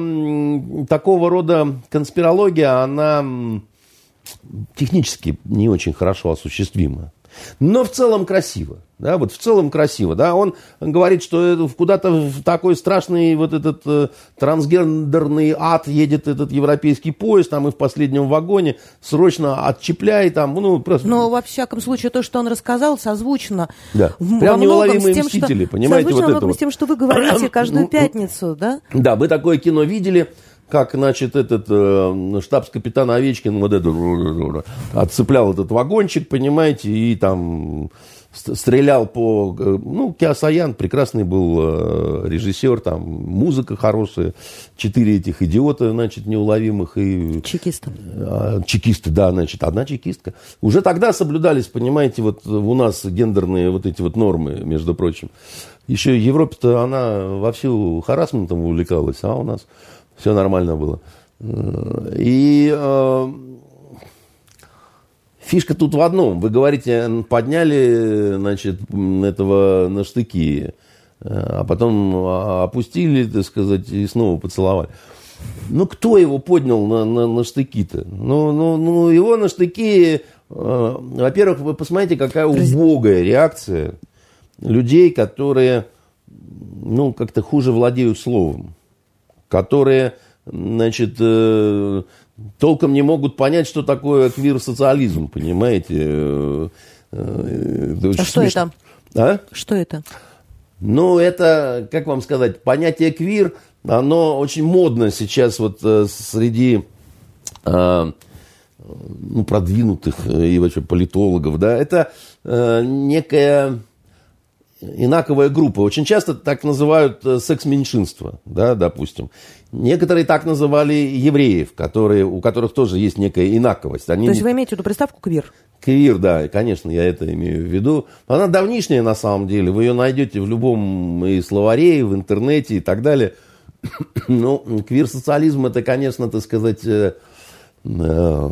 такого рода конспирология, она технически не очень хорошо осуществима. Но в целом красиво. Да, вот в целом красиво. Да? Он говорит, что куда-то в такой страшный вот этот э, трансгендерный ад едет этот европейский поезд, там и в последнем вагоне, срочно отчепляй там, ну, просто... Но, во всяком случае, то, что он рассказал, созвучно. Да, прям неуловимые тем, мстители, что... понимаете, созвучно вот это вот. с тем, что вы говорите каждую пятницу, да? Да, мы такое кино видели, как, значит, этот э, штабс-капитан Овечкин вот это, отцеплял этот вагончик, понимаете, и там стрелял по... Э, ну, Киасаян прекрасный был э, режиссер, там музыка хорошая, четыре этих идиота, значит, неуловимых. И, Чекисты. Э, чекисты, да, значит, одна чекистка. Уже тогда соблюдались, понимаете, вот у нас гендерные вот эти вот нормы, между прочим. Еще Европа-то, она вовсю харасментом увлекалась, а у нас все нормально было. И фишка тут в одном. Вы говорите, подняли, значит, этого на штыки, а потом опустили, так сказать, и снова поцеловали. Ну, кто его поднял на, на, на штыки-то? Ну, ну, ну, его на штыки... Э, во-первых, вы посмотрите, какая убогая реакция людей, которые, ну, как-то хуже владеют словом которые, значит, э, толком не могут понять, что такое квир-социализм, понимаете? Э, э, это а что это? А? Что это? Ну, это, как вам сказать, понятие квир, оно очень модно сейчас вот среди ну, продвинутых и вообще политологов, да, это некая инаковая группа. Очень часто так называют э, секс-меньшинство, да, допустим. Некоторые так называли евреев, которые, у которых тоже есть некая инаковость. Они... То есть вы имеете в виду приставку квир? Квир, да, конечно, я это имею в виду. Она давнишняя на самом деле. Вы ее найдете в любом и словаре, и в интернете и так далее. Ну, квир-социализм это, конечно, так сказать, э, э,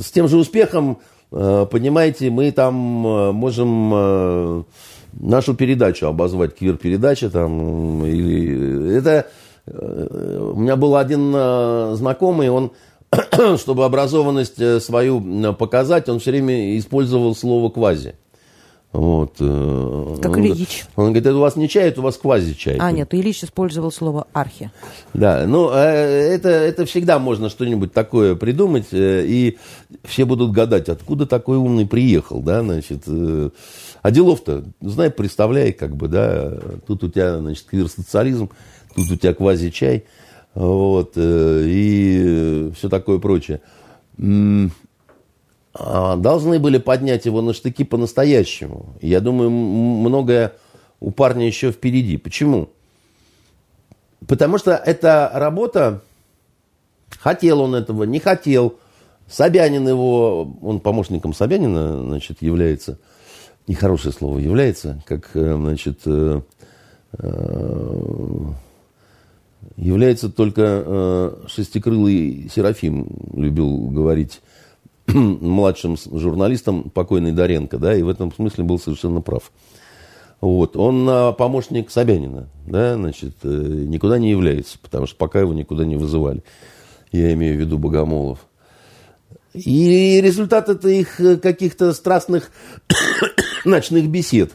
с тем же успехом, понимаете, мы там можем нашу передачу обозвать квир-передача там или это э, у меня был один э, знакомый, он чтобы образованность э, свою показать, он все время использовал слово квази. Вот. Как он, Ильич. Он говорит, это у вас не чай, это у вас квази-чай. А, нет, Ильич использовал слово архи. Да, ну, это, это всегда можно что-нибудь такое придумать, и все будут гадать, откуда такой умный приехал, да, значит. А делов-то, знай, представляй, как бы, да, тут у тебя, значит, квир-социализм, тут у тебя квази-чай, вот, э, и все такое прочее. А должны были поднять его на штыки по-настоящему. Я думаю, многое у парня еще впереди. Почему? Потому что эта работа, хотел он этого, не хотел. Собянин его, он помощником Собянина, значит, является – нехорошее слово является, как, э, значит, э, э, является только шестикрылый Серафим, любил говорить младшим журналистам покойный Доренко, да, и в этом смысле был совершенно прав. Вот, он помощник Собянина, да, значит, никуда не является, потому что пока его никуда не вызывали. Я имею в виду Богомолов. И результат это их каких-то страстных ночных бесед.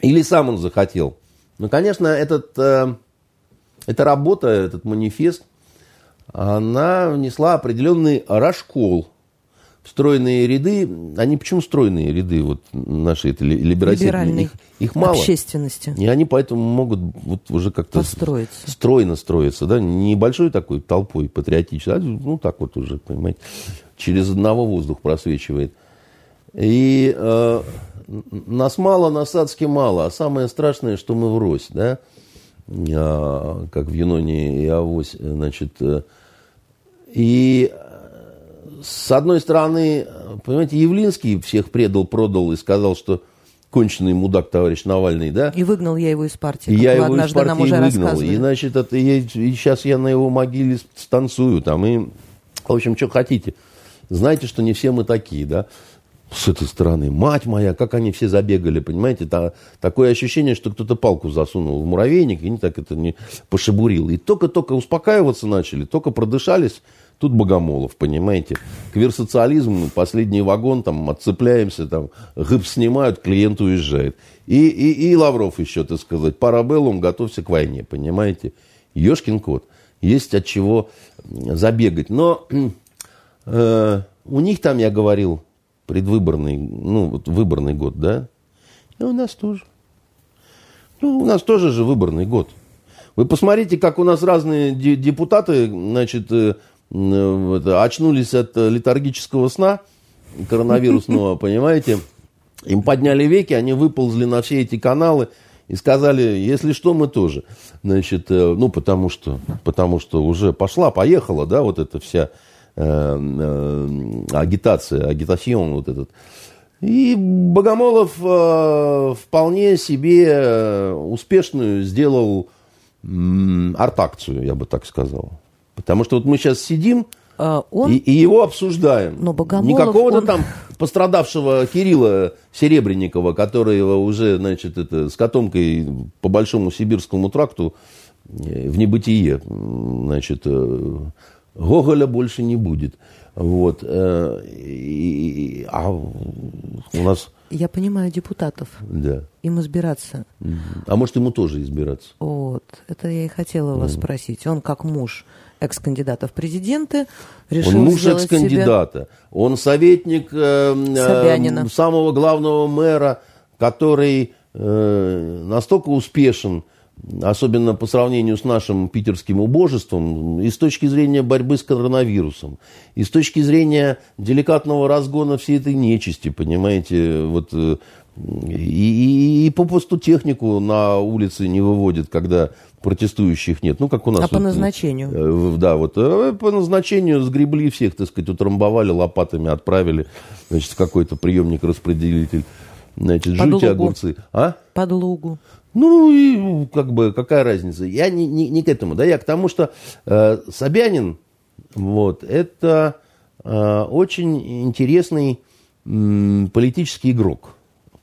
Или сам он захотел. Ну, конечно, этот, э, эта работа, этот манифест, она внесла определенный раскол стройные ряды, они почему стройные ряды, вот наши это либеральные, их, их мало. общественности. И они поэтому могут вот уже как-то Построиться. стройно строиться, да, небольшой такой толпой патриотической, а ну так вот уже, понимаете, через одного воздух просвечивает. И э, нас мало, нас адски мало, а самое страшное, что мы врозь, да, а, как в Юноне и Авось, значит, э, и с одной стороны, понимаете, Явлинский всех предал, продал и сказал, что конченый мудак товарищ Навальный, да? И выгнал я его из партии. я его из партии выгнал. И, значит, это, и, и сейчас я на его могиле станцую там. И, в общем, что хотите. Знаете, что не все мы такие, да? С этой стороны, мать моя, как они все забегали, понимаете? Та, такое ощущение, что кто-то палку засунул в муравейник и не так это не пошебурил. И только-только успокаиваться начали, только продышались, Тут Богомолов, понимаете. Квирсоциализм, последний вагон, там, отцепляемся, там, гыб снимают, клиент уезжает. И, и, и Лавров еще, так сказать, парабеллум, готовься к войне, понимаете. Ешкин кот. Есть от чего забегать. Но э, у них там, я говорил, предвыборный, ну, вот выборный год, да? И у нас тоже. Ну, у нас тоже же выборный год. Вы посмотрите, как у нас разные депутаты, значит, э, очнулись от э, летаргического сна коронавирусного, понимаете, им подняли веки, они выползли на все эти каналы и сказали, если что, мы тоже. Значит, э, ну, потому что, потому что уже пошла, поехала, да, вот эта вся э, э, агитация, агитацион вот этот. И Богомолов э, вполне себе э, успешную сделал э, артакцию, я бы так сказал. Потому что вот мы сейчас сидим а, он... и, и его обсуждаем. Но Богомолов, Не какого-то он... там пострадавшего Кирилла Серебренникова, которого уже, значит, это, с котомкой по Большому Сибирскому тракту э, в небытие, значит, э, Гоголя больше не будет. Вот. Э, и, а у нас... Я понимаю депутатов. Да. Им избираться. А может, ему тоже избираться? Вот. Это я и хотела вас mm. спросить. Он как муж экс-кандидата в президенты. Решил он муж экс-кандидата. Себе... Он советник э, э, самого главного мэра, который э, настолько успешен, особенно по сравнению с нашим питерским убожеством, и с точки зрения борьбы с коронавирусом, и с точки зрения деликатного разгона всей этой нечисти, понимаете, вот э, и, и, и попросту технику на улице не выводит, когда протестующих нет. Ну, как у нас. А вот, по назначению? Э, да, вот э, по назначению сгребли всех, так сказать, утрамбовали, лопатами отправили, значит, какой-то приемник-распределитель. Значит, жуть огурцы. А? Подлугу. Ну, и как бы, какая разница? Я не, не, не к этому, да, я к тому, что э, Собянин, вот, это э, очень интересный э, политический игрок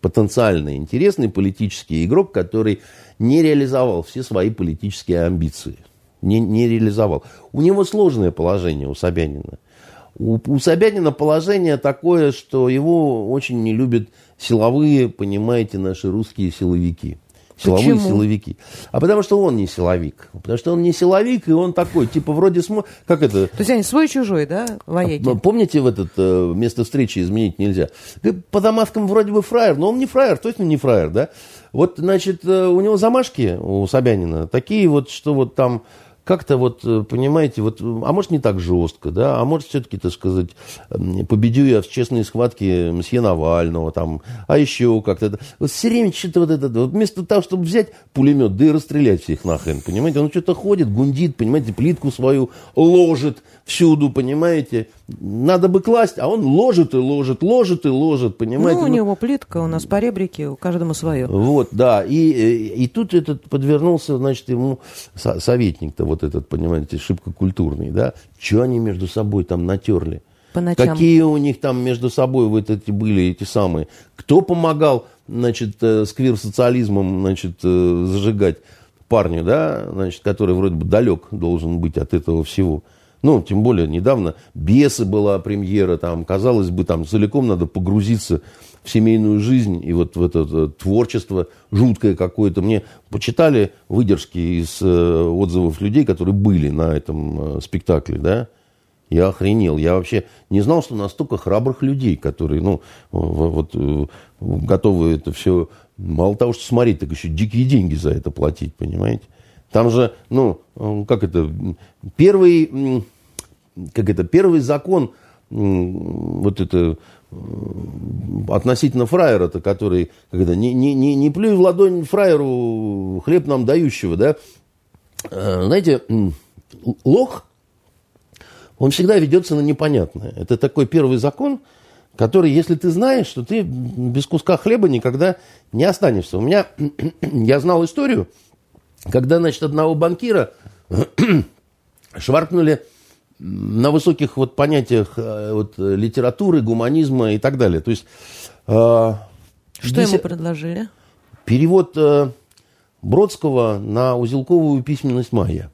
потенциально интересный политический игрок, который не реализовал все свои политические амбиции. Не, не реализовал. У него сложное положение, у Собянина. У, у Собянина положение такое, что его очень не любят силовые, понимаете, наши русские силовики силовые Почему? силовики. А потому что он не силовик. Потому что он не силовик, и он такой, типа, вроде смо... Как это? То есть они свой-чужой, да, вояки? А, помните в этот э, место встречи изменить нельзя? По Дамаскам вроде бы фраер, но он не фраер, точно не фраер, да? Вот, значит, э, у него замашки, у Собянина, такие вот, что вот там как-то вот, э, понимаете, вот, а может не так жестко, да, а может все-таки, так сказать, победю я в честной схватке мсье Навального, там, а еще как-то. Вот все время что-то вот это, вот вместо того, чтобы взять пулемет, да и расстрелять всех нахрен, понимаете, он что-то ходит, гундит, понимаете, плитку свою ложит всюду, понимаете, надо бы класть, а он ложит и ложит, ложит и ложит, понимаете. Ну, у него плитка, у нас по ребрике, у каждому свое. Вот, да, и, и, и тут этот подвернулся, значит, ему советник-то вот этот, понимаете, шибко культурный, да, что они между собой там натерли? По ночам. какие у них там между собой вот эти были эти самые, кто помогал, значит, э, сквер социализмом, значит, э, зажигать парню, да, значит, который вроде бы далек должен быть от этого всего. Ну, тем более, недавно «Бесы» была премьера, там, казалось бы, там целиком надо погрузиться в семейную жизнь и вот в это, это творчество жуткое какое-то. Мне почитали выдержки из э, отзывов людей, которые были на этом э, спектакле, да, я охренел. Я вообще не знал, что настолько храбрых людей, которые, ну, вот, э, готовы это все, мало того, что смотреть, так еще дикие деньги за это платить, понимаете? Там же, ну, э, как это, первый как это, первый закон, вот это, относительно фраера-то, который, это, не, не, не, не плюй в ладонь фраеру хлеб нам дающего, да, э, знаете, лох, он всегда ведется на непонятное. Это такой первый закон, который, если ты знаешь, что ты без куска хлеба никогда не останешься. У меня, я знал историю, когда, значит, одного банкира шваркнули на высоких вот понятиях э, вот, литературы, гуманизма и так далее. То есть... Э, Что здесь ему предложили? Перевод э, Бродского на узелковую письменность майя.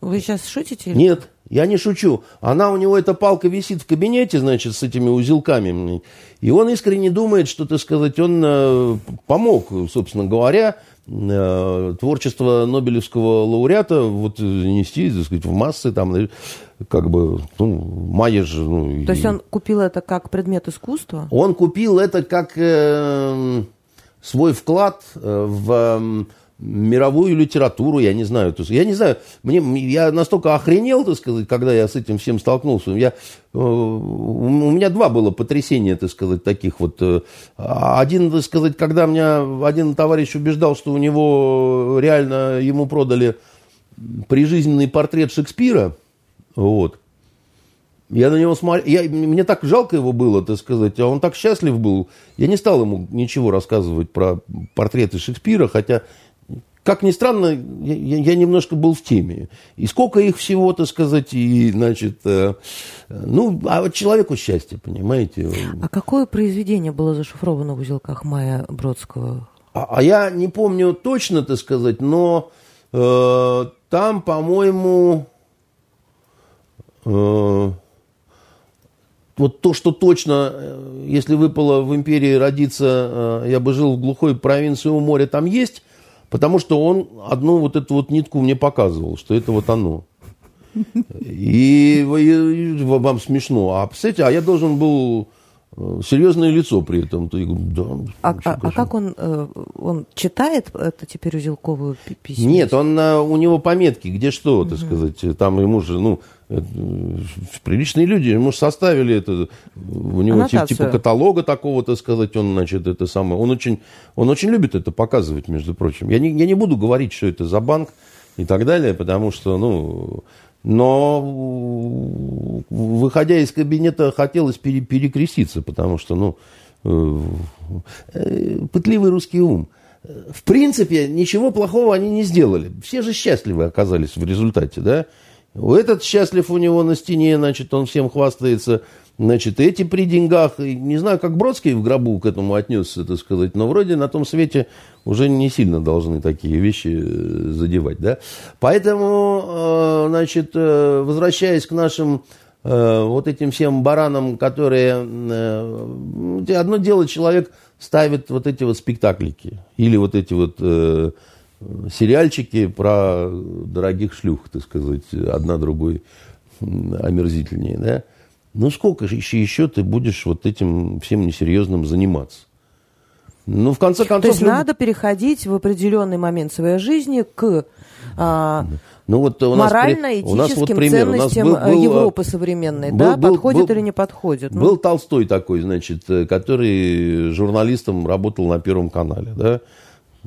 Вы сейчас шутите? Нет, я не шучу. Она у него, эта палка висит в кабинете, значит, с этими узелками. И он искренне думает, что, так сказать, он э, помог, собственно говоря, Э, творчество Нобелевского лауреата вот нести, так сказать, в массы, там, как бы, ну, Майя же... Ну, То есть он купил это как предмет искусства? Он купил это как э, свой вклад э, в мировую литературу, я не знаю. То есть, я не знаю, мне, я настолько охренел, так сказать, когда я с этим всем столкнулся. Я, э, у меня два было потрясения, так сказать, таких вот. Э, один, так сказать, когда меня один товарищ убеждал, что у него реально ему продали прижизненный портрет Шекспира, вот. Я на него смотрел, я, мне так жалко его было, так сказать, а он так счастлив был. Я не стал ему ничего рассказывать про портреты Шекспира, хотя как ни странно, я, я немножко был в теме. И сколько их всего, так сказать, и, значит, э, ну, а вот человеку счастье, понимаете. А какое произведение было зашифровано в узелках Мая Бродского? А, а я не помню точно, так сказать, но э, там, по-моему, э, вот то, что точно, э, если выпало в империи родиться, э, я бы жил в глухой провинции у моря, там есть – Потому что он одну вот эту вот нитку мне показывал, что это вот оно. И, и вам смешно. А, представляете, а я должен был э, серьезное лицо при этом. То я говорю, да, а, а, а как он, э, он читает это теперь узелковую письмо? Нет, он, у него пометки, где что, так сказать. Там ему же, ну, приличные люди, ему составили это, у него типа, типа каталога такого, так сказать, он, значит, это самое, он очень, он очень любит это показывать, между прочим. Я не, я не буду говорить, что это за банк и так далее, потому что, ну, но выходя из кабинета, хотелось пере, перекреститься, потому что, ну, э, э, пытливый русский ум. В принципе, ничего плохого они не сделали. Все же счастливы оказались в результате, да? Этот счастлив у него на стене, значит, он всем хвастается. Значит, эти при деньгах, не знаю, как Бродский в гробу к этому отнесся, так сказать, но вроде на том свете уже не сильно должны такие вещи э, задевать, да. Поэтому, э, значит, э, возвращаясь к нашим вот этим всем баранам, которые... Одно дело, человек ставит вот эти вот спектаклики или вот эти вот сериальчики про дорогих шлюх, так сказать, одна другой омерзительнее, да? Ну, сколько же еще, еще ты будешь вот этим всем несерьезным заниматься? Ну, в конце концов... То есть надо переходить в определенный момент своей жизни к а, ну, вот у нас морально-этическим вот пример. ценностям был, был, Европы современной. Был, да? был, подходит был, или не подходит? Ну. Был Толстой такой, значит, который журналистом работал на Первом канале, да?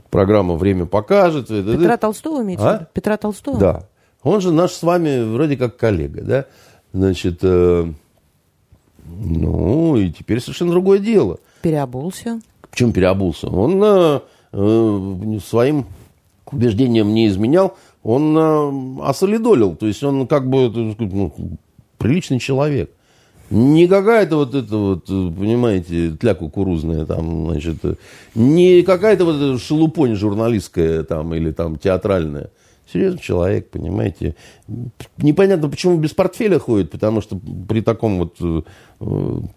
Программа «Время покажет». Петра Толстого имеете а? Петра Толстого? Да. Он же наш с вами вроде как коллега, да? Значит, э, ну, и теперь совершенно другое дело. Переобулся. Почему переобулся? Он э, э, своим убеждением не изменял, он э, осолидолил. То есть он как бы ну, приличный человек. Не какая-то вот это вот, понимаете, тля кукурузная там, значит, не какая-то вот шелупонь журналистская там или там театральная. Серьезный человек, понимаете. Непонятно, почему без портфеля ходит, потому что при таком вот э,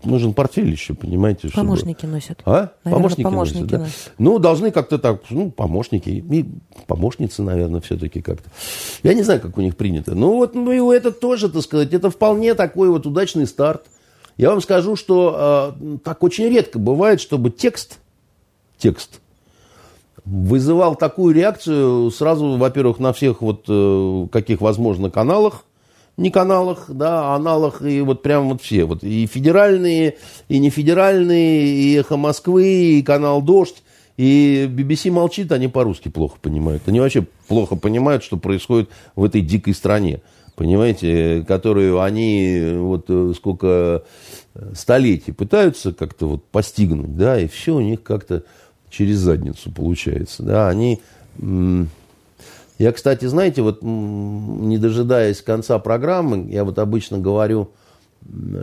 нужен портфель еще, понимаете. Чтобы... Помощники носят. А? Наверное, помощники, помощники носят, да? носят. Ну, должны как-то так, ну, помощники, и помощницы, наверное, все-таки как-то. Я не знаю, как у них принято. Ну, вот ну, это тоже, так сказать, это вполне такой вот удачный старт. Я вам скажу, что э, так очень редко бывает, чтобы текст, текст вызывал такую реакцию сразу, во-первых, на всех вот э, каких возможно каналах, не каналах, да, а аналах, и вот прям вот все, вот и федеральные, и нефедеральные, и «Эхо Москвы, и канал «Дождь», и BBC молчит, они по-русски плохо понимают. Они вообще плохо понимают, что происходит в этой дикой стране, понимаете, которую они вот э, сколько столетий пытаются как-то вот постигнуть, да, и все у них как-то через задницу получается. Да, они... Я, кстати, знаете, вот не дожидаясь конца программы, я вот обычно говорю,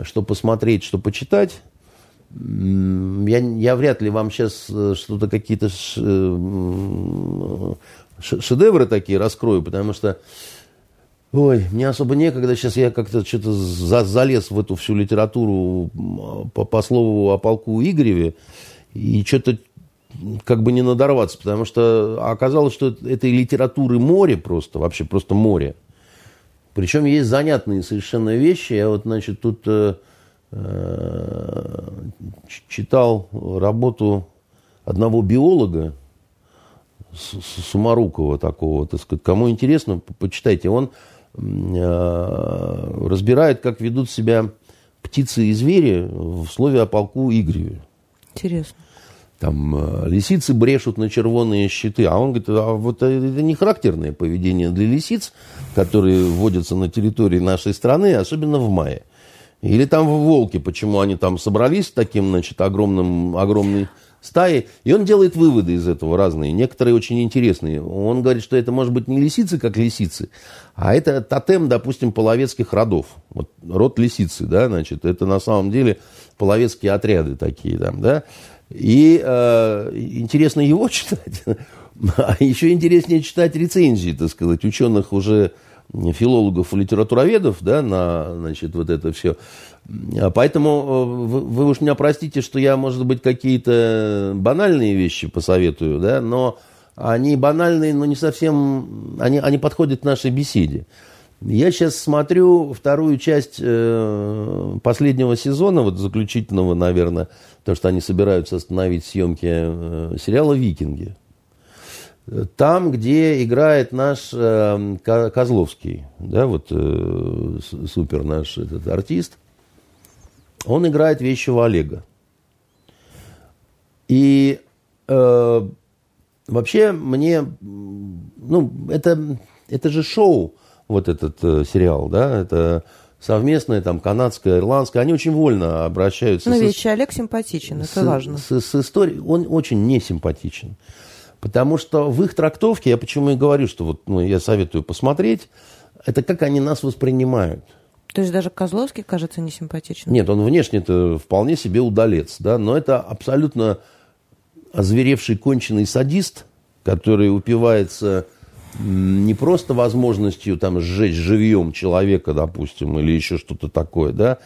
что посмотреть, что почитать. Я, я вряд ли вам сейчас э, что-то какие-то шедевры такие раскрою, потому что Ой, мне особо некогда. Сейчас я как-то что-то за, залез в эту всю литературу по, по слову о полку Игореве. И что-то как бы не надорваться, потому что оказалось, что этой литературы море просто, вообще просто море. Причем есть занятные совершенно вещи. Я вот, значит, тут э, э, читал работу одного биолога, Сумарукова такого, так сказать. Кому интересно, почитайте. Он э, разбирает, как ведут себя птицы и звери в слове о полку Игореве. Интересно там э, лисицы брешут на червонные щиты. А он говорит, а вот это не характерное поведение для лисиц, которые вводятся на территории нашей страны, особенно в мае. Или там в волке, почему они там собрались таким, значит, огромным, огромной стаей. И он делает выводы из этого разные, некоторые очень интересные. Он говорит, что это может быть не лисицы, как лисицы, а это тотем, допустим, половецких родов. Вот род лисицы, да, значит, это на самом деле половецкие отряды такие там, да. И э, интересно его читать. А еще интереснее читать рецензии, так сказать, ученых уже филологов и литературоведов, да, на, значит, вот это все. Поэтому э, вы, вы уж меня простите, что я, может быть, какие-то банальные вещи посоветую, да, но они банальные, но не совсем, они, они подходят к нашей беседе. Я сейчас смотрю вторую часть э, последнего сезона, вот заключительного, наверное, то, что они собираются остановить съемки э, сериала «Викинги». Там, где играет наш э, Козловский, да, вот супер наш этот артист, он играет вещего Олега. И э, вообще мне, ну, это, это же шоу, вот этот э, сериал, да, это совместное, там, канадское, ирландское, они очень вольно обращаются. Но ведь с, Олег симпатичен, это с, важно. С, с историей, он очень не симпатичен. Потому что в их трактовке, я почему и говорю, что вот, ну, я советую посмотреть, это как они нас воспринимают. То есть даже Козловский кажется несимпатичным? Нет, он внешне-то вполне себе удалец, да, но это абсолютно озверевший конченый садист, который упивается не просто возможностью там сжечь живьем человека, допустим, или еще что-то такое, да,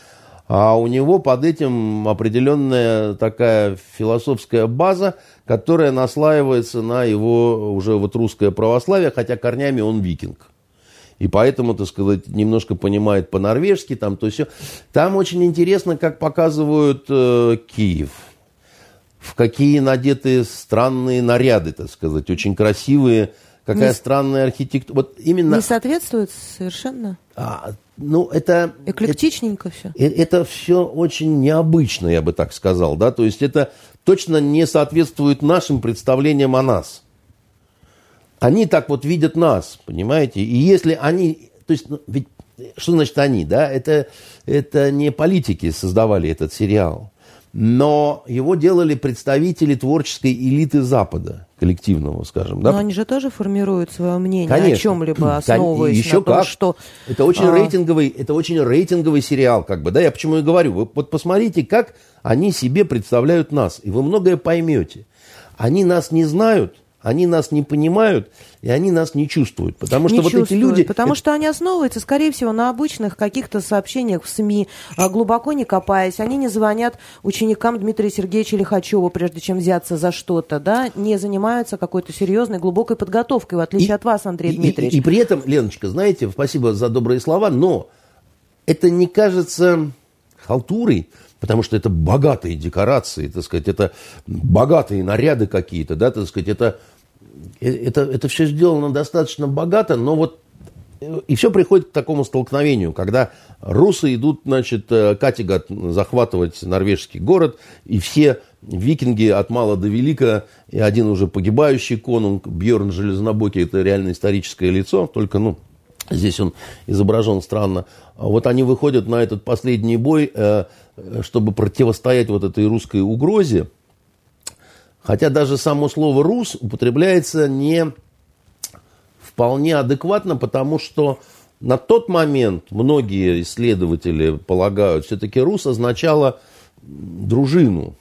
а у него под этим определенная такая философская база, которая наслаивается на его уже вот русское православие, хотя корнями он викинг. И поэтому, так сказать, немножко понимает по-норвежски, там то все. Там очень интересно, как показывают э, Киев. В какие надеты странные наряды, так сказать, очень красивые какая не, странная архитектура. Вот именно... Не соответствует совершенно? А, ну, это... Эклектичненько это, все. Это, это все очень необычно, я бы так сказал, да, то есть это точно не соответствует нашим представлениям о нас. Они так вот видят нас, понимаете? И если они... То есть, ну, ведь что значит они, да? Это, это не политики создавали этот сериал. Но его делали представители творческой элиты Запада, коллективного, скажем. Да? Но они же тоже формируют свое мнение Конечно. о чем-либо, основываясь Еще на том, как. что... Это очень, а, рейтинговый, это очень рейтинговый сериал, как бы, да, я почему и говорю. Вы вот посмотрите, как они себе представляют нас, и вы многое поймете. Они нас не знают, они нас не понимают, и они нас не чувствуют. Потому что не вот эти люди... Потому это- что они основываются, скорее всего, на обычных каких-то сообщениях в СМИ, а, глубоко не копаясь. Они не звонят ученикам Дмитрия Сергеевича Лихачева, прежде чем взяться за что-то, да, не занимаются какой-то серьезной, глубокой подготовкой, в отличие И- от вас, Андрей и- Дмитриевич. И, и при этом, Леночка, знаете, спасибо за добрые слова, но это не кажется халтурой, потому что это богатые декорации, так сказать, это богатые наряды какие-то, да, так сказать, это, э, это, это все сделано достаточно богато, но вот э, и все приходит к такому столкновению, когда русы идут, значит, э, Категат захватывать норвежский город, и все викинги от мала до велика, и один уже погибающий конунг, Бьерн Железнобокий, это реально историческое лицо, только, ну, здесь он изображен странно. А Вот они выходят на этот последний бой, чтобы противостоять вот этой русской угрозе, хотя даже само слово «рус» употребляется не вполне адекватно, потому что на тот момент многие исследователи полагают, все-таки рус означало дружину,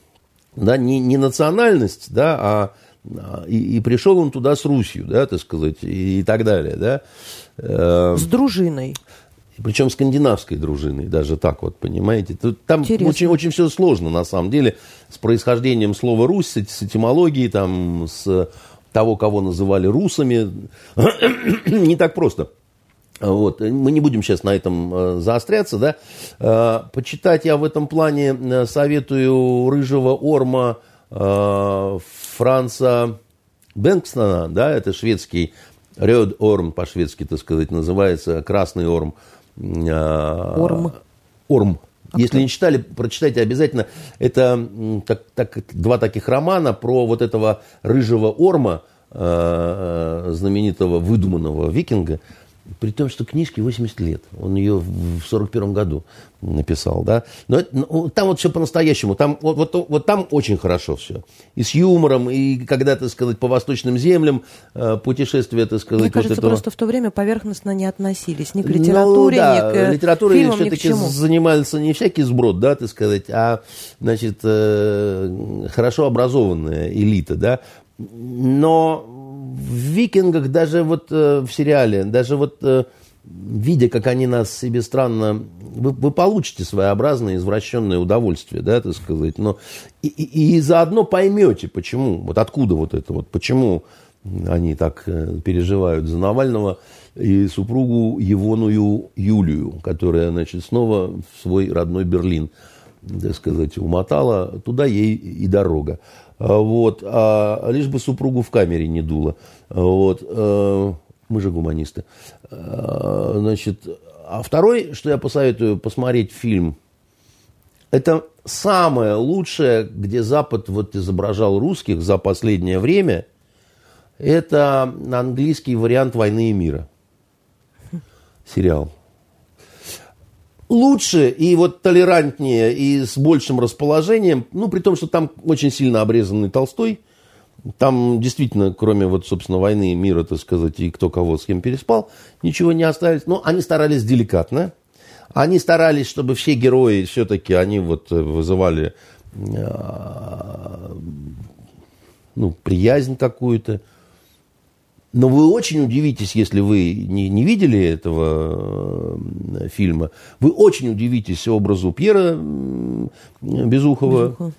да, не, не национальность, да, а и, и пришел он туда с Русью, да, так сказать, и, и так далее, да. Э, С дружиной. Причем скандинавской дружиной, даже так вот, понимаете. Тут, там Интересно. очень, очень все сложно, на самом деле, с происхождением слова «Русь», с, с этимологией, там, с того, кого называли русами. Не так просто. Вот. Мы не будем сейчас на этом э, заостряться, да. Э, почитать я в этом плане э, советую Рыжего Орма Франца Бенкстона, да, это шведский Рёд Орм, по-шведски, так сказать, называется, Красный Орм. Э, Орм. Орм. Если не читали, прочитайте обязательно. Это так, так, два таких романа про вот этого рыжего орма, э, э, знаменитого выдуманного викинга, при том, что книжке 80 лет. Он ее в 41 году написал, да. Но это- ну, там вот все по-настоящему. Там, вот, вот, вот там очень хорошо все. И с юмором, и когда, так сказать, по восточным землям э, путешествие, так сказать, Мне кажется, вот этого... просто в то время поверхностно не относились ни к литературе, ну, да, ни к фильмам, к все-таки чему. занимался не всякий сброд, да, так сказать, а, значит, э, хорошо образованная элита, да. Но в «Викингах» даже вот э, в сериале, даже вот э, видя, как они нас себе странно... Вы, вы получите своеобразное извращенное удовольствие, да, так сказать. Но и, и, и заодно поймете, почему, вот откуда вот это вот, почему они так э, переживают за Навального и супругу Егоную Юлию, которая, значит, снова в свой родной Берлин, так сказать, умотала. Туда ей и дорога. А Вот. А лишь бы супругу в камере не дуло. Вот. э, Мы же гуманисты. А, Значит, а второй, что я посоветую посмотреть фильм, это самое лучшее, где Запад вот изображал русских за последнее время, это английский вариант «Войны и мира». Сериал. Лучше и вот толерантнее, и с большим расположением, ну, при том, что там очень сильно обрезанный Толстой, там действительно, кроме вот, собственно, войны и мира, так сказать, и кто кого с кем переспал, ничего не осталось. Но они старались деликатно. Они старались, чтобы все герои все-таки, они вот вызывали э, ну, приязнь какую-то. Но вы очень удивитесь, если вы не, не видели этого э, фильма, вы очень удивитесь образу Пьера Безухова. Безухова.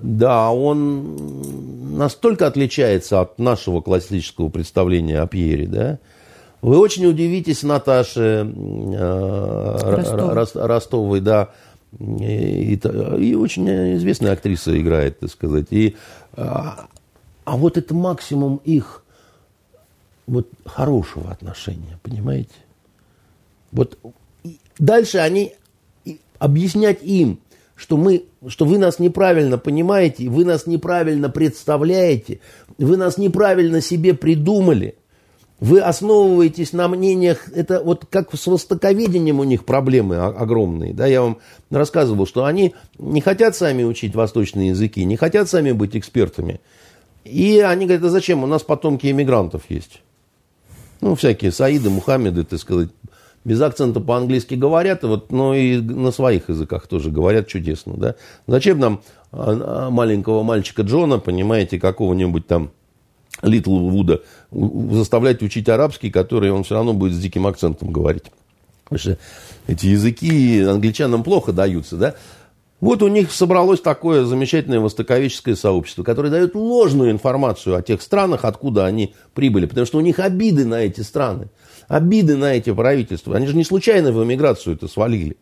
Да, он настолько отличается от нашего классического представления о Пьере, да. Вы очень удивитесь Наташе э, Ростовой. Рос- Ростовой, да. И, и- и очень известная актриса играет, так сказать. И, а, а вот это максимум их вот хорошего отношения, понимаете? Вот дальше они объяснять им, что мы, что вы нас неправильно понимаете, вы нас неправильно представляете, вы нас неправильно себе придумали. Вы основываетесь на мнениях, это вот как с востоковедением у них проблемы огромные. Да, я вам рассказывал, что они не хотят сами учить восточные языки, не хотят сами быть экспертами. И они говорят, а зачем? У нас потомки иммигрантов есть. Ну, всякие Саиды, Мухаммеды, так сказать, без акцента по-английски говорят, вот, но и на своих языках тоже говорят чудесно. Да? Зачем нам а, а, маленького мальчика Джона, понимаете, какого-нибудь там Литл Вуда заставлять учить арабский, который он все равно будет с диким акцентом говорить. Потому что эти языки англичанам плохо даются, да? Вот у них собралось такое замечательное востоковеческое сообщество, которое дает ложную информацию о тех странах, откуда они прибыли. Потому что у них обиды на эти страны, обиды на эти правительства. Они же не случайно в эмиграцию это свалили.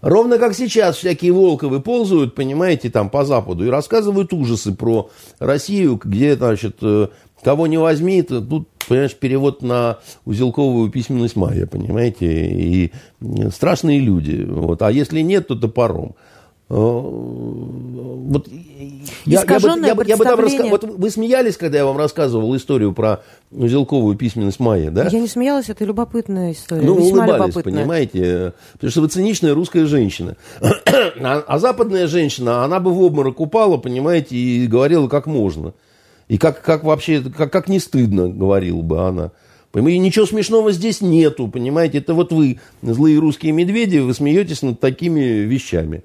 Ровно как сейчас всякие Волковы ползают, понимаете, там по Западу и рассказывают ужасы про Россию, где, значит, э, кого не возьми, тут, понимаешь, перевод на узелковую письменность майя, понимаете, и страшные люди. Вот. А если нет, то топором. Э, вот я, я, бы, я, бы, я бы там раска... Вот вы смеялись, когда я вам рассказывал историю про узелковую письменность Майя, да? Я не смеялась, это любопытная история. Ну, Весьма улыбались, любопытная. понимаете, потому что вы циничная русская женщина. а, а западная женщина, она бы в обморок упала, понимаете, и говорила как можно. И как, как вообще, как, как не стыдно, говорила бы она. Понимаете, ничего смешного здесь нету, понимаете, это вот вы, злые русские медведи, вы смеетесь над такими вещами.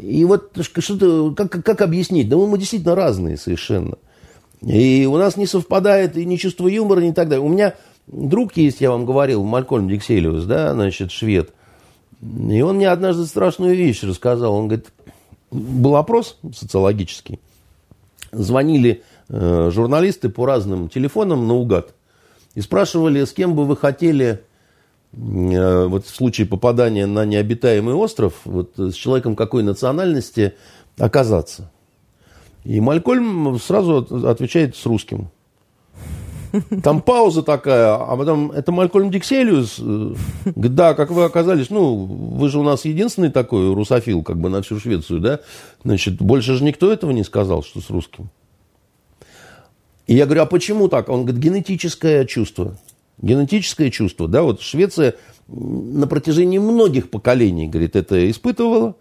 И вот что-то, как, как объяснить? Да мы, мы действительно разные совершенно. И у нас не совпадает и ни чувство юмора, ни так далее. У меня друг есть, я вам говорил, Малькольм Дикселиус, да, значит, швед. И он мне однажды страшную вещь рассказал. Он говорит, был опрос социологический. Звонили э, журналисты по разным телефонам наугад. И спрашивали, с кем бы вы хотели вот в случае попадания на необитаемый остров, вот с человеком какой национальности оказаться. И Малькольм сразу отвечает с русским. Там пауза такая, а потом, это Малькольм Дикселиус? Э, да, как вы оказались, ну, вы же у нас единственный такой русофил, как бы на всю Швецию, да? Значит, больше же никто этого не сказал, что с русским. И я говорю, а почему так? Он говорит, генетическое чувство. Генетическое чувство, да, вот Швеция на протяжении многих поколений, говорит, это испытывала.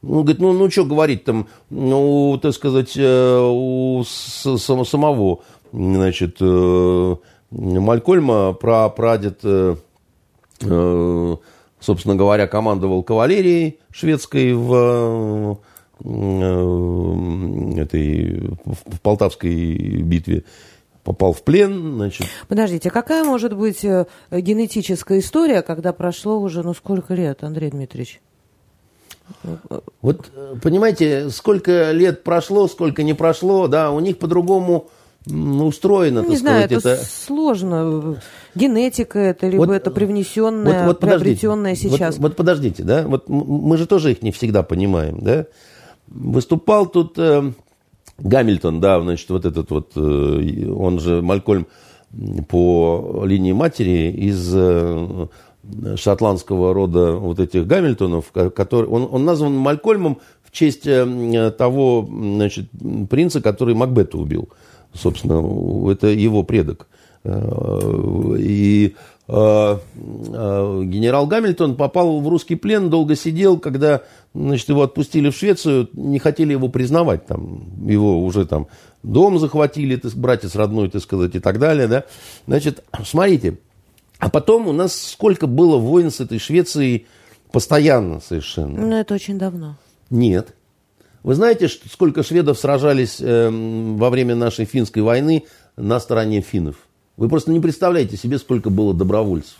Ну, говорит, ну, ну что говорить там, ну, так сказать, э, у самого, значит, э, Малькольма про прадед, э, собственно говоря, командовал кавалерией шведской в этой в Полтавской битве попал в плен, значит. Подождите, какая может быть э, генетическая история, когда прошло уже, ну, сколько лет, Андрей Дмитриевич? Вот, понимаете, сколько лет прошло, сколько не прошло, да, у них по-другому устроено, ну, не знаю, сказать, это, это сложно. Генетика это, либо вот, это привнесенное, вот, вот приобретенное сейчас. Вот, вот подождите, да, вот мы же тоже их не всегда понимаем, да. Выступал тут э, Гамильтон, да, значит, вот этот вот, э, он же Малькольм по линии матери из э, шотландского рода вот этих Гамильтонов, который, он, он назван Малькольмом в честь э, того значит, принца, который Макбета убил. Собственно, это его предок. И генерал Гамильтон попал в русский плен, долго сидел, когда значит, его отпустили в Швецию, не хотели его признавать, там, его уже там дом захватили, так, братец родной, так сказать, и так далее, да. Значит, смотрите, а потом у нас сколько было войн с этой Швецией постоянно совершенно. Ну, это очень давно. Нет. Вы знаете, сколько шведов сражались э, во время нашей финской войны на стороне финнов? Вы просто не представляете себе, сколько было добровольцев.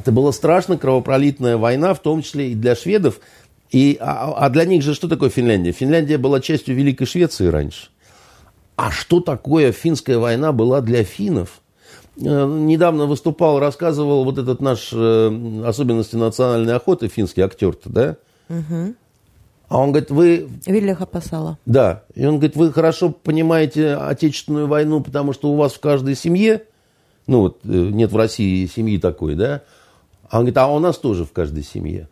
Это была страшно кровопролитная война, в том числе и для шведов. И, а, а для них же что такое Финляндия? Финляндия была частью Великой Швеции раньше. А что такое финская война была для финнов? Э, недавно выступал, рассказывал вот этот наш э, особенности национальной охоты, финский актер-то, да? Угу. А он говорит, вы... Вильяха Пасала. Да. И он говорит, вы хорошо понимаете Отечественную войну, потому что у вас в каждой семье ну, вот э, нет в России семьи такой, да? А он говорит, а у нас тоже в каждой семье.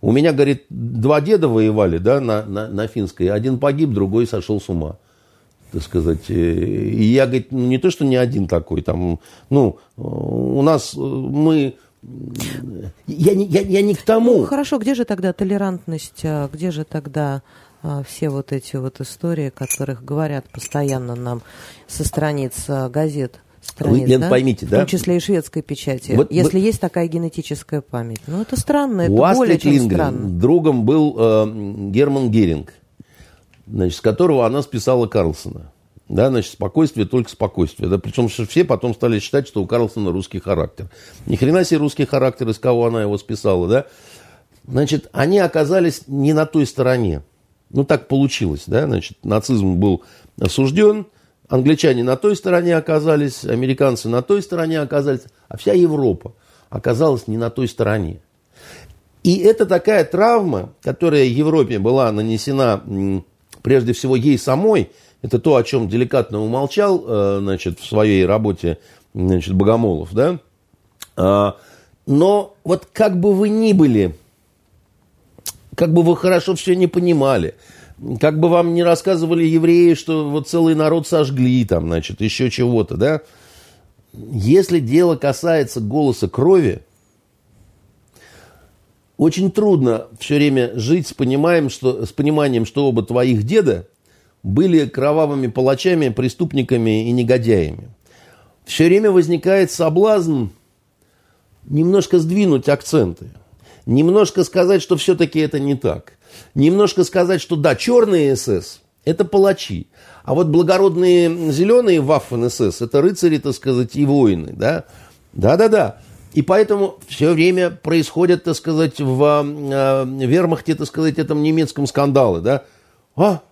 У меня, говорит, два деда воевали, да, на, на, на финской. Один погиб, другой сошел с ума. так сказать. И я, говорит, ну, не то, что не один такой, там, ну, у нас мы я, не, я, я не к тому. Ну, хорошо, где же тогда толерантность, а где же тогда а, все вот эти вот истории, которых говорят постоянно нам со страниц а, газет? Страниц, Вы, Лен, да? поймите, да? В том числе и шведской печати. Вот, Если вы... есть такая генетическая память. Ну, это странно, это У более чем Лингрен странно. другом был э, Герман Геринг, значит, с которого она списала Карлсона. Да, значит, спокойствие, только спокойствие. Да, причем все потом стали считать, что у Карлсона русский характер. Ни хрена себе русский характер, из кого она его списала, да. Значит, они оказались не на той стороне. Ну, так получилось, да, значит, нацизм был осужден, англичане на той стороне оказались, американцы на той стороне оказались, а вся Европа оказалась не на той стороне. И это такая травма, которая Европе была нанесена прежде всего ей самой, это то, о чем деликатно умолчал э, значит, в своей работе значит, Богомолов. Да? А, но вот как бы вы ни были, как бы вы хорошо все не понимали, как бы вам не рассказывали евреи, что вот целый народ сожгли, там, значит, еще чего-то, да, если дело касается голоса крови, очень трудно все время жить с, пониманием, что, с пониманием, что оба твоих деда были кровавыми палачами, преступниками и негодяями. Все время возникает соблазн немножко сдвинуть акценты, немножко сказать, что все-таки это не так, немножко сказать, что да, черные СС – это палачи, а вот благородные зеленые Ваффен СС – это рыцари, так сказать, и воины, да, да-да-да. И поэтому все время происходят, так сказать, в э, вермахте, так сказать, этом немецком скандалы, да. А,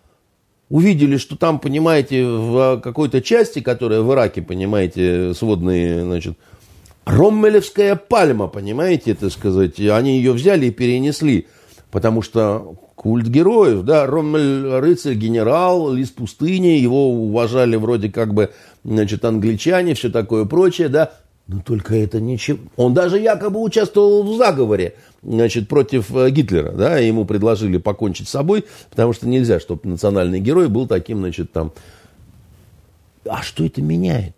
увидели, что там, понимаете, в какой-то части, которая в Ираке, понимаете, сводные, значит, Роммелевская пальма, понимаете, так сказать, они ее взяли и перенесли, потому что культ героев, да, Роммель рыцарь, генерал, лист пустыни, его уважали вроде как бы, значит, англичане, все такое прочее, да, но только это ничего. Он даже якобы участвовал в заговоре значит, против э, Гитлера. Да, ему предложили покончить с собой, потому что нельзя, чтобы национальный герой был таким, значит, там. А что это меняет?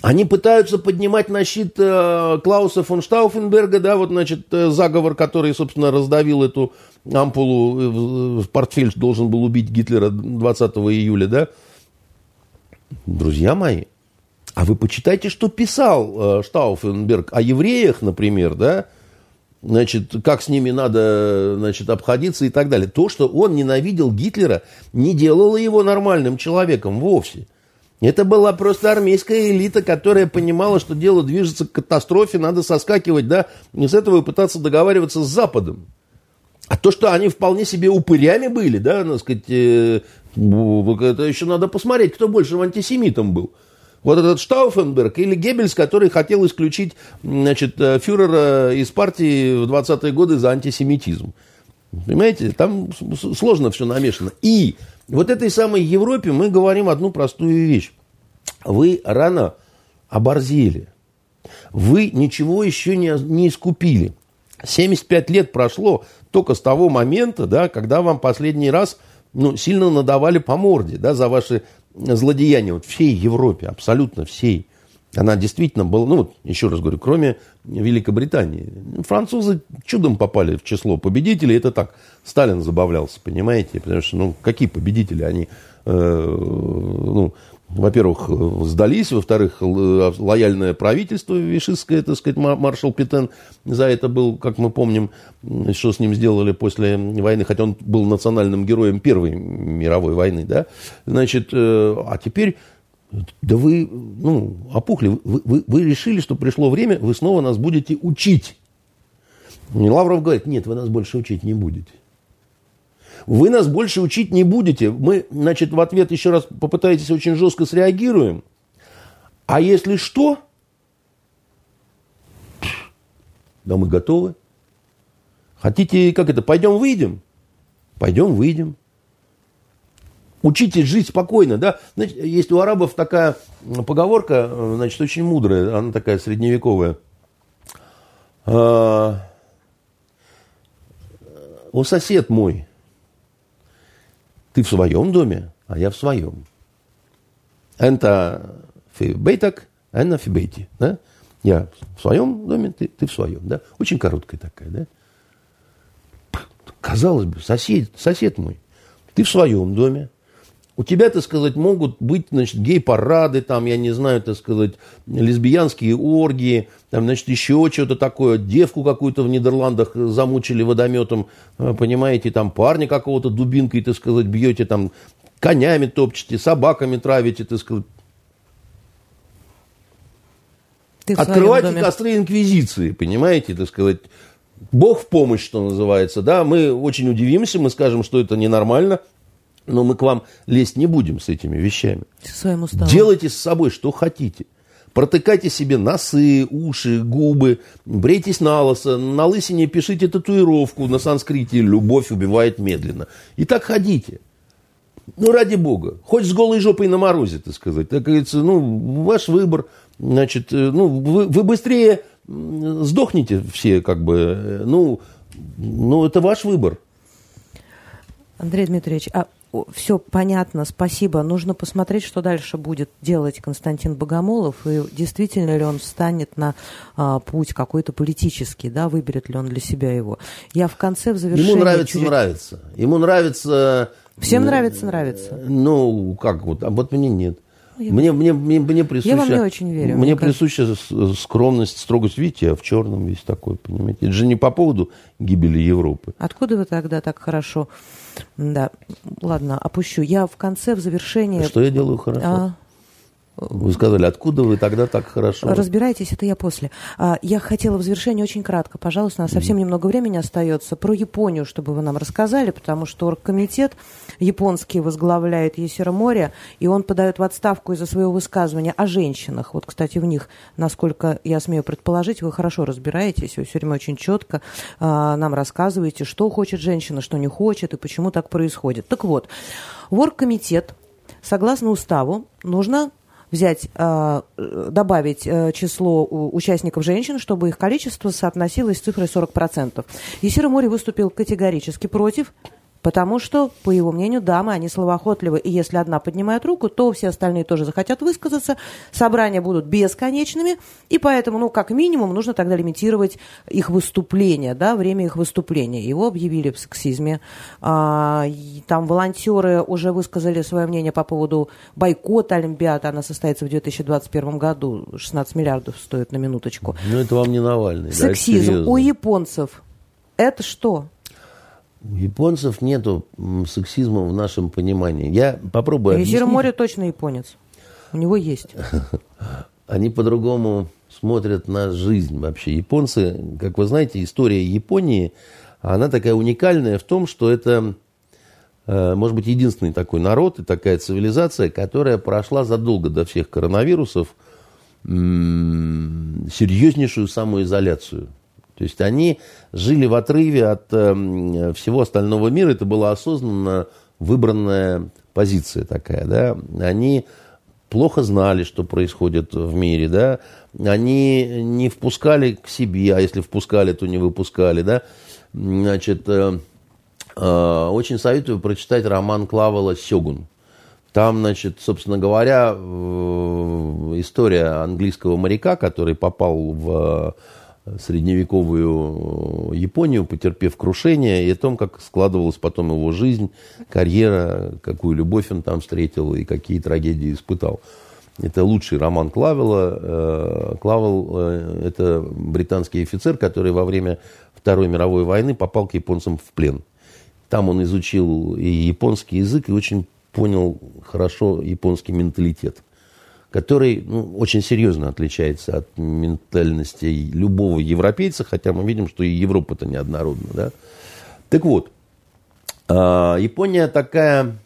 Они пытаются поднимать на щит э, Клауса фон Штауфенберга, да, вот, значит, э, заговор, который, собственно, раздавил эту ампулу, э, в портфель должен был убить Гитлера 20 июля, да. Друзья мои, а вы почитайте, что писал э, Штауфенберг о евреях, например, да, значит, как с ними надо, значит, обходиться и так далее. То, что он ненавидел Гитлера, не делало его нормальным человеком вовсе. Это была просто армейская элита, которая понимала, что дело движется к катастрофе, надо соскакивать, да, и с этого пытаться договариваться с Западом. А то, что они вполне себе упырями были, да, так сказать, э, это еще надо посмотреть, кто больше антисемитом был. Вот этот Штауфенберг или Геббельс, который хотел исключить значит, э, фюрера из партии в 20-е годы за антисемитизм. Понимаете, там сложно все намешано. И вот этой самой Европе мы говорим одну простую вещь. Вы рано оборзели. Вы ничего еще не, не искупили. 75 лет прошло только с того момента, да, когда вам последний раз ну, сильно надавали по морде да, за ваши злодеяния вот всей Европе, абсолютно всей. Она действительно была, ну еще раз говорю, кроме Великобритании. Французы чудом попали в число победителей. Это так, Сталин забавлялся, понимаете? Потому что, ну, какие победители? Они, э, ну, во-первых, сдались, во-вторых, лояльное правительство вишистское, так сказать, маршал Петен за это был, как мы помним, что с ним сделали после войны, хотя он был национальным героем Первой мировой войны, да, значит, э, а теперь, да вы, ну, опухли, вы, вы, вы решили, что пришло время, вы снова нас будете учить. И Лавров говорит, нет, вы нас больше учить не будете. Вы нас больше учить не будете. Мы, значит, в ответ еще раз попытаетесь очень жестко среагируем. А если что, да мы готовы. Хотите, как это, пойдем выйдем? Пойдем выйдем. Учитесь жить спокойно, да? Значит, есть у арабов такая поговорка, значит, очень мудрая, она такая средневековая. А, О, сосед мой, ты в своем доме, а я в своем. Энта фи бейтак, энна фи бейти. Да? Я в своем доме, ты, ты в своем. Да? Очень короткая такая. Да? Казалось бы, сосед, сосед мой, ты в своем доме, у тебя, так сказать, могут быть, значит, гей-парады, там, я не знаю, так сказать, лесбиянские оргии, там, значит, еще что-то такое, девку какую-то в Нидерландах замучили водометом, э, понимаете, там, парня какого-то дубинкой, так сказать, бьете, там, конями топчете, собаками травите, так сказать. Ты Открывайте костры инквизиции, понимаете, так сказать. Бог в помощь, что называется, да, мы очень удивимся, мы скажем, что это ненормально, но мы к вам лезть не будем с этими вещами. Своим уставом. Делайте с собой, что хотите. Протыкайте себе носы, уши, губы, брейтесь на лысо, на лысине пишите татуировку на санскрите «Любовь убивает медленно». И так ходите. Ну, ради бога. Хоть с голой жопой на морозе, так сказать. Так говорится, ну, ваш выбор. Значит, э, ну, вы, вы быстрее сдохните все, как бы. Э, ну, ну, это ваш выбор. Андрей Дмитриевич, а все понятно, спасибо. Нужно посмотреть, что дальше будет делать Константин Богомолов, и действительно ли он встанет на а, путь какой-то политический, да, выберет ли он для себя его. Я в конце, в завершении... Ему нравится, чуть... нравится. Ему нравится... Всем нравится, нравится. Ну, как вот, а вот мне нет. Я мне, мне, мне, мне присуща, я вам не очень верю. Мне, мне присуща скромность, строгость. Видите, я в черном весь такой, понимаете. Это же не по поводу гибели Европы. Откуда вы тогда так хорошо да, ладно, опущу. Я в конце, в завершении... Что я делаю хорошо? А... Вы сказали, откуда вы тогда так хорошо? Разбирайтесь, это я после. А, я хотела в завершении очень кратко, пожалуйста, у нас совсем немного времени остается, про Японию, чтобы вы нам рассказали, потому что оргкомитет японский возглавляет Есера Море, и он подает в отставку из-за своего высказывания о женщинах. Вот, кстати, в них, насколько я смею предположить, вы хорошо разбираетесь, вы все время очень четко а, нам рассказываете, что хочет женщина, что не хочет, и почему так происходит. Так вот, в оргкомитет согласно уставу, нужно взять, а, добавить э, число участников женщин, чтобы их количество соотносилось с цифрой 40%. Есира Мори выступил категорически против Потому что, по его мнению, дамы, они словоохотливы, и если одна поднимает руку, то все остальные тоже захотят высказаться, собрания будут бесконечными, и поэтому, ну, как минимум, нужно тогда лимитировать их выступления, да, время их выступления. Его объявили в сексизме. А, там волонтеры уже высказали свое мнение по поводу бойкота Олимпиады, она состоится в 2021 году, 16 миллиардов стоит на минуточку. Ну, это вам не Навальный, Сексизм да, у японцев. Это что? У японцев нету сексизма в нашем понимании. Я попробую объяснить. море точно японец. У него есть. Они по-другому смотрят на жизнь вообще. Японцы, как вы знаете, история Японии, она такая уникальная в том, что это, э, может быть, единственный такой народ и такая цивилизация, которая прошла задолго до всех коронавирусов серьезнейшую самоизоляцию. То есть они жили в отрыве от э, всего остального мира. Это была осознанно выбранная позиция такая. Да? Они плохо знали, что происходит в мире. Да? Они не впускали к себе, а если впускали, то не выпускали. Да? Значит, э, э, очень советую прочитать роман Клавела «Сёгун». Там, значит, собственно говоря, история английского моряка, который попал в средневековую Японию, потерпев крушение, и о том, как складывалась потом его жизнь, карьера, какую любовь он там встретил и какие трагедии испытал. Это лучший роман Клавела. Э, Клавел э, – это британский офицер, который во время Второй мировой войны попал к японцам в плен. Там он изучил и японский язык, и очень понял хорошо японский менталитет который ну, очень серьезно отличается от ментальности любого европейца, хотя мы видим, что и Европа-то неоднородна. Да? Так вот, а, Япония такая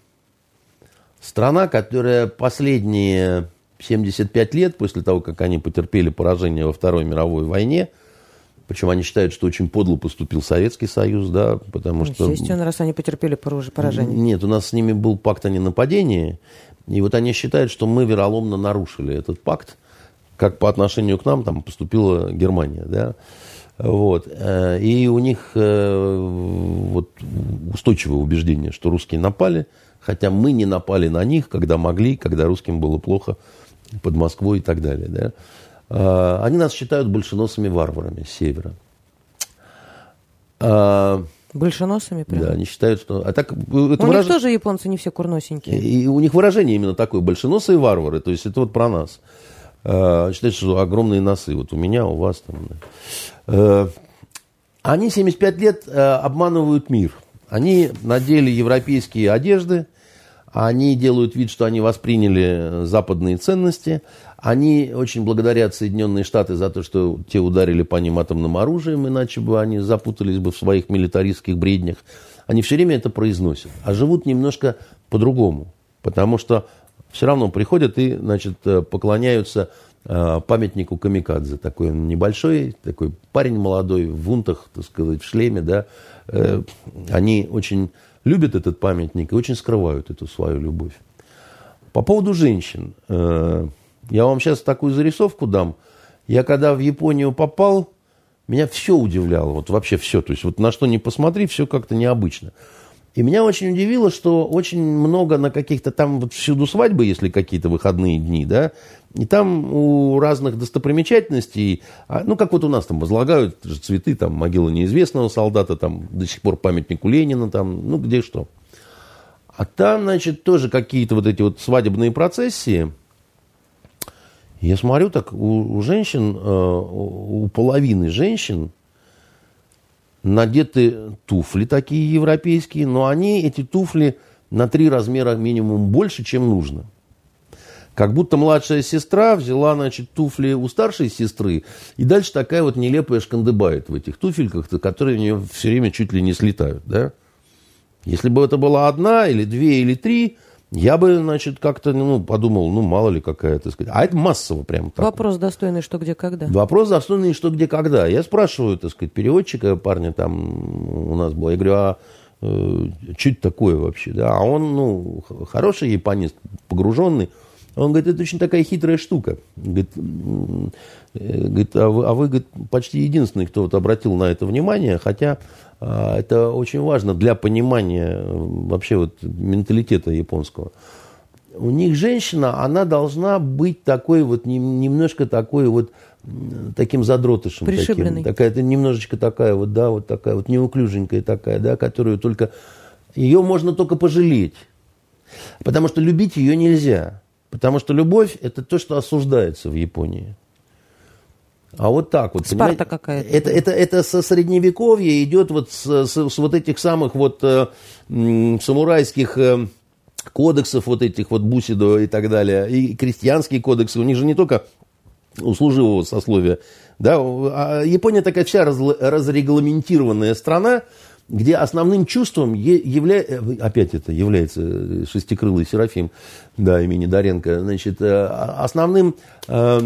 страна, которая последние 75 лет, после того, как они потерпели поражение во Второй мировой войне, причем они считают, что очень подло поступил Советский Союз, да, потому что... Естественно, раз они потерпели поражение. Нет, у нас с ними был пакт о ненападении, и вот они считают, что мы вероломно нарушили этот пакт, как по отношению к нам там поступила Германия, да. Вот. Э, и у них э, вот устойчивое убеждение, что русские напали, Хотя мы не напали на них, когда могли, когда русским было плохо под Москвой и так далее. Да? А, они нас считают большеносыми варварами с севера. Большеносами прям? Да, они считают, что... А так, это у выраж... них тоже японцы не все курносенькие. И у них выражение именно такое, большеносые варвары, то есть это вот про нас. А, считают, что огромные носы, вот у меня, у вас там. Да. А, они 75 лет а, обманывают мир. Они надели европейские одежды, они делают вид, что они восприняли западные ценности. Они очень благодарят Соединенные Штаты за то, что те ударили по ним атомным оружием, иначе бы они запутались бы в своих милитаристских бреднях. Они все время это произносят, а живут немножко по-другому. Потому что все равно приходят и значит, э, поклоняются э, памятнику Камикадзе. Такой он небольшой, такой парень молодой, в вунтах, так сказать, в шлеме. Да. Э, они очень любят этот памятник и очень скрывают эту свою любовь. По поводу женщин. Э, я вам сейчас такую зарисовку дам. Я когда в Японию попал, меня все удивляло. Вот вообще все. То есть вот на что ни посмотри, все как-то необычно. И меня очень удивило, что очень много на каких-то там вот всюду свадьбы, если какие-то выходные дни, да, и там у разных достопримечательностей, а, ну, как вот у нас там возлагают цветы, там, могила неизвестного солдата, там, до сих пор памятнику Ленина, там, ну, где что. А там, значит, тоже какие-то вот эти вот свадебные процессии. Я смотрю, так у, у женщин, э, у половины женщин надеты туфли такие европейские, но они, эти туфли, на три размера минимум больше, чем нужно. Как будто младшая сестра взяла, значит, туфли у старшей сестры, и дальше такая вот нелепая шкандыбает в этих туфельках, которые у нее все время чуть ли не слетают, да? Если бы это была одна, или две, или три, я бы, значит, как-то ну, подумал, ну, мало ли какая, то сказать. А это массово прям так. Вопрос достойный, что, где, когда. Вопрос достойный, что, где, когда. Я спрашиваю, так сказать, переводчика, парня там у нас был, я говорю, а э, это такое вообще, да? А он, ну, хороший японист, погруженный. Он говорит, это очень такая хитрая штука. Говорит, э, говорит а, вы, а вы говорит, почти единственный, кто вот обратил на это внимание, хотя а, это очень важно для понимания э, вообще вот менталитета японского. У них женщина, она должна быть такой вот, немножко такой вот, таким задротышем. Таким. Такая, это немножечко такая вот, да, вот такая вот неуклюженькая такая, да, которую только, ее можно только пожалеть. Потому что любить ее нельзя. Потому что любовь – это то, что осуждается в Японии. А вот так вот. Спарта какая-то. Это, это, это со средневековья идет вот с, с, с вот этих самых вот э, самурайских э, кодексов, вот этих вот Бусидо и так далее, и крестьянские кодексы. У них же не только у служивого сословия. Да? А Япония такая вся раз, разрегламентированная страна, где основным чувством является, э, опять это является шестикрылый Серафим, да, имени Доренко, значит, э, основным, э,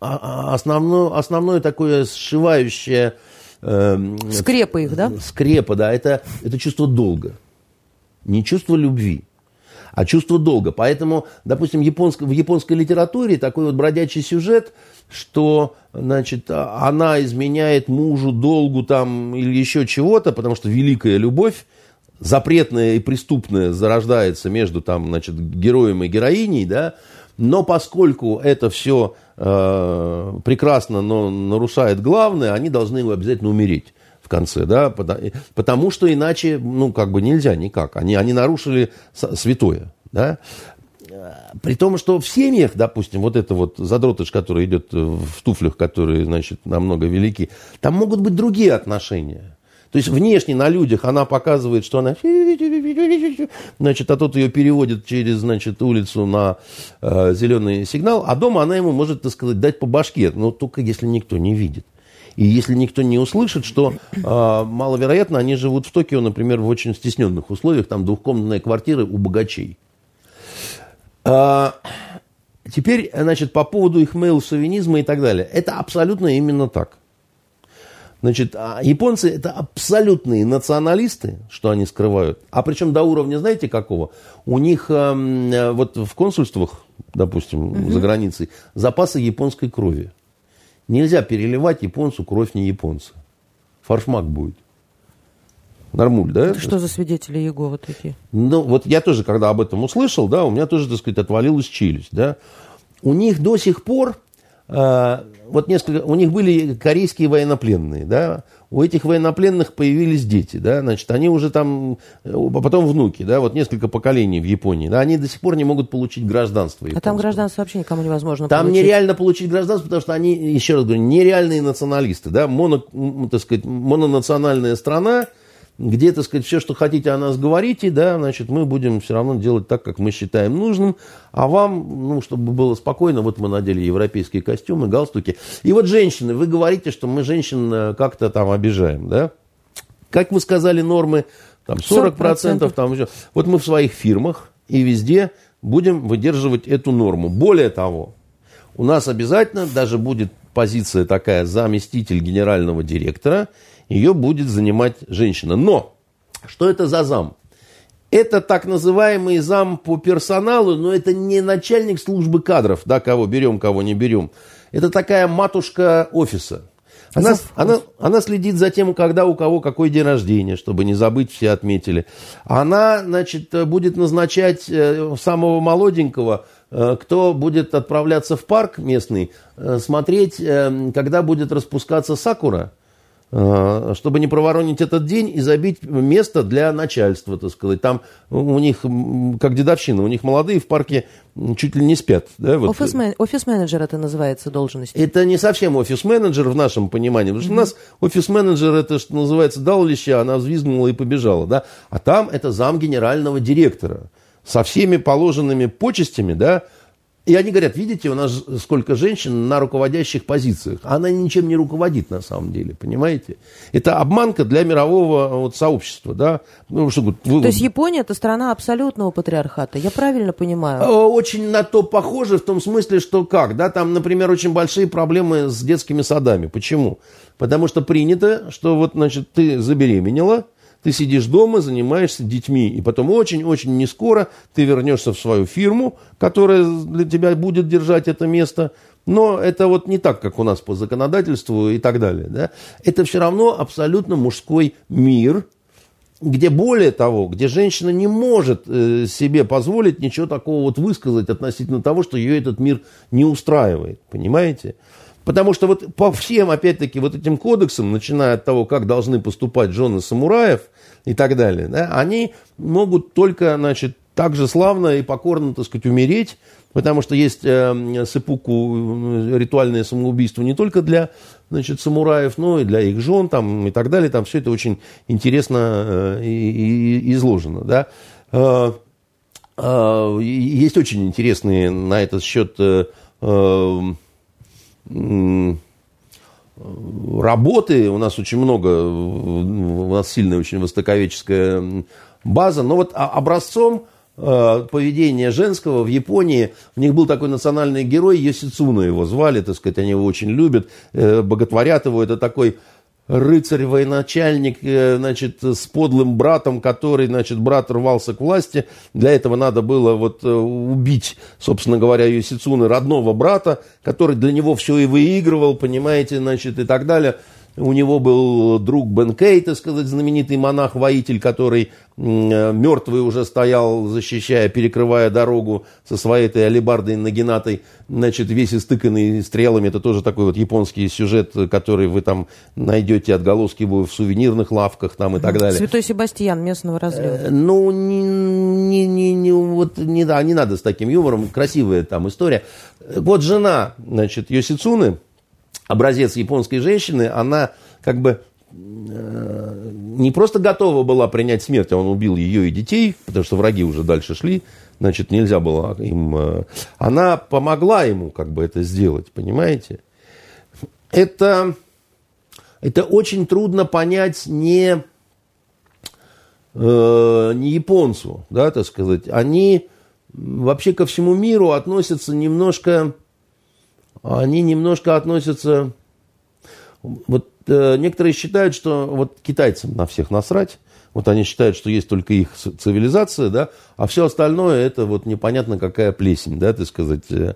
основное, основное такое сшивающее... Скрепа их, да? Скрепа, да, это, это чувство долга, не чувство любви а чувство долга. Поэтому, допустим, японск, в японской литературе такой вот бродячий сюжет, что, значит, она изменяет мужу долгу там или еще чего-то, потому что великая любовь, запретная и преступная зарождается между там, значит, героем и героиней, да, но поскольку это все э, прекрасно, но нарушает главное, они должны обязательно умереть в конце, да, потому что иначе, ну, как бы нельзя никак. Они, они нарушили святое, да. При том, что в семьях, допустим, вот это вот задротыш, который идет в туфлях, которые, значит, намного велики, там могут быть другие отношения. То есть внешне на людях она показывает, что она... Значит, а тот ее переводит через, значит, улицу на э, зеленый сигнал, а дома она ему может, так сказать, дать по башке, но только если никто не видит. И если никто не услышит, что э, маловероятно, они живут в Токио, например, в очень стесненных условиях, там двухкомнатные квартиры у богачей. А, теперь, значит, по поводу их мейл-шовинизма и так далее. Это абсолютно именно так. Значит, а японцы это абсолютные националисты, что они скрывают. А причем до уровня, знаете, какого? У них э, вот в консульствах, допустим, угу. за границей, запасы японской крови. Нельзя переливать японцу кровь не японца. Фаршмак будет. Нормуль, да? Что за свидетели Иеговы такие? Ну, вот я тоже, когда об этом услышал, да, у меня тоже, так сказать, отвалилась челюсть, да. У них до сих пор, э, вот несколько, у них были корейские военнопленные, да, у этих военнопленных появились дети, да, значит, они уже там, а потом внуки, да, вот несколько поколений в Японии, да, они до сих пор не могут получить гражданство. Японского. А там гражданство вообще никому невозможно Там получить. нереально получить гражданство, потому что они, еще раз говорю, нереальные националисты, да, моно, так сказать, мононациональная страна, где, так сказать, все, что хотите о нас говорите, да, значит, мы будем все равно делать так, как мы считаем нужным, а вам, ну, чтобы было спокойно, вот мы надели европейские костюмы, галстуки. И вот женщины, вы говорите, что мы женщин э, как-то там обижаем, да? Как вы сказали, нормы там 40%, 40%. там еще. Вот мы в своих фирмах и везде будем выдерживать эту норму. Более того, у нас обязательно даже будет позиция такая заместитель генерального директора – ее будет занимать женщина. Но что это за зам? Это так называемый зам по персоналу, но это не начальник службы кадров, да, кого берем, кого не берем. Это такая матушка офиса. Она, она, она следит за тем, когда у кого какой день рождения, чтобы не забыть, все отметили. Она, значит, будет назначать э, самого молоденького, э, кто будет отправляться в парк местный, э, смотреть, когда будет распускаться сакура чтобы не проворонить этот день и забить место для начальства, так сказать. Там у них, как дедовщина, у них молодые в парке чуть ли не спят. Да, вот. Офис-мен, офис-менеджер это называется должность. Это не совсем офис-менеджер в нашем понимании, потому что mm-hmm. у нас офис-менеджер это, что называется, дал леща, она взвизгнула и побежала. Да? А там это зам генерального директора со всеми положенными почестями, да, и они говорят, видите, у нас сколько женщин на руководящих позициях. Она ничем не руководит на самом деле, понимаете? Это обманка для мирового вот, сообщества, да? Ну, что, вы... То есть Япония это страна абсолютного патриархата, я правильно понимаю? Очень на то похоже в том смысле, что как, да? Там, например, очень большие проблемы с детскими садами. Почему? Потому что принято, что вот, значит, ты забеременела, ты сидишь дома, занимаешься детьми, и потом очень-очень не скоро ты вернешься в свою фирму, которая для тебя будет держать это место. Но это вот не так, как у нас по законодательству и так далее. Да? Это все равно абсолютно мужской мир, где более того, где женщина не может э, себе позволить ничего такого вот высказать относительно того, что ее этот мир не устраивает. Понимаете? Потому что вот по всем, опять-таки, вот этим кодексам, начиная от того, как должны поступать жены самураев и так далее, да, они могут только, значит, так же славно и покорно, так сказать, умереть, потому что есть э, сыпуку ритуальное самоубийство не только для, значит, самураев, но и для их жен там, и так далее. Там все это очень интересно э, и, и изложено, да. Э, э, есть очень интересные на этот счет э, э, работы, у нас очень много, у нас сильная очень востоковеческая база, но вот образцом э, поведения женского в Японии, у них был такой национальный герой, Йосицуна его звали, так сказать, они его очень любят, э, боготворят его, это такой рыцарь-военачальник, э, значит, с подлым братом, который, значит, брат рвался к власти. Для этого надо было вот э, убить, собственно говоря, Йосицуны, родного брата, который для него все и выигрывал, понимаете, значит, и так далее. У него был друг Бен Кей, так сказать, знаменитый монах-воитель, который мертвый уже стоял, защищая, перекрывая дорогу со своей этой алибардой нагинатой, значит, весь истыканный стрелами. Это тоже такой вот японский сюжет, который вы там найдете отголоски в сувенирных лавках там и так далее. Святой Себастьян местного разлива. Э, ну, не, не, не, не, вот, не, да, не надо с таким юмором. Красивая там история. Вот жена, значит, Йосицуны, образец японской женщины, она как бы э, не просто готова была принять смерть, а он убил ее и детей, потому что враги уже дальше шли, значит, нельзя было им... Э, она помогла ему как бы это сделать, понимаете? Это, это очень трудно понять не, э, не японцу, да, так сказать. Они вообще ко всему миру относятся немножко они немножко относятся... Вот э, некоторые считают, что вот китайцам на всех насрать. Вот они считают, что есть только их цивилизация, да, а все остальное это вот непонятно какая плесень, да, так сказать. Э.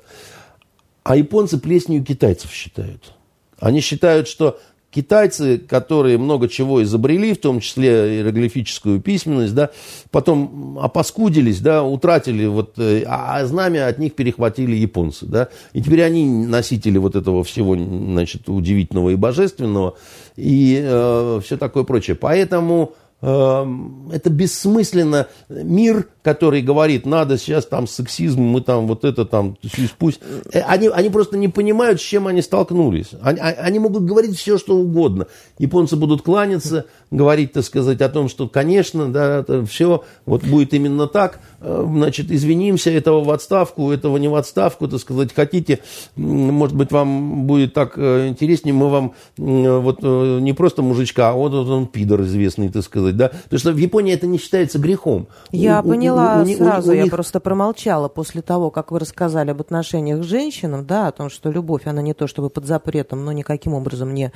А японцы плесенью китайцев считают. Они считают, что китайцы, которые много чего изобрели, в том числе иероглифическую письменность, да, потом опаскудились, да, утратили, вот, э, а, а знамя от них перехватили японцы. Да, и теперь они носители вот этого всего значит, удивительного и божественного, и э, все такое прочее. Поэтому Эм, это бессмысленно. Мир, который говорит, надо сейчас там сексизм, мы там вот это там, пусть. Э, они, они просто не понимают, с чем они столкнулись. Они, а, они могут говорить все, что угодно. Японцы будут кланяться, говорить, так сказать, о том, что, конечно, да, это все вот будет именно так. Э, значит, извинимся, этого в отставку, этого не в отставку, так сказать, хотите, может быть, вам будет так э, интереснее, мы вам вот не просто мужичка, а вот, вот он пидор известный, так сказать, да, потому что в Японии это не считается грехом. Я у, поняла у, у, сразу, у, у, я них... просто промолчала после того, как вы рассказали об отношениях с женщинам, да, о том, что любовь, она не то чтобы под запретом, но никаким образом не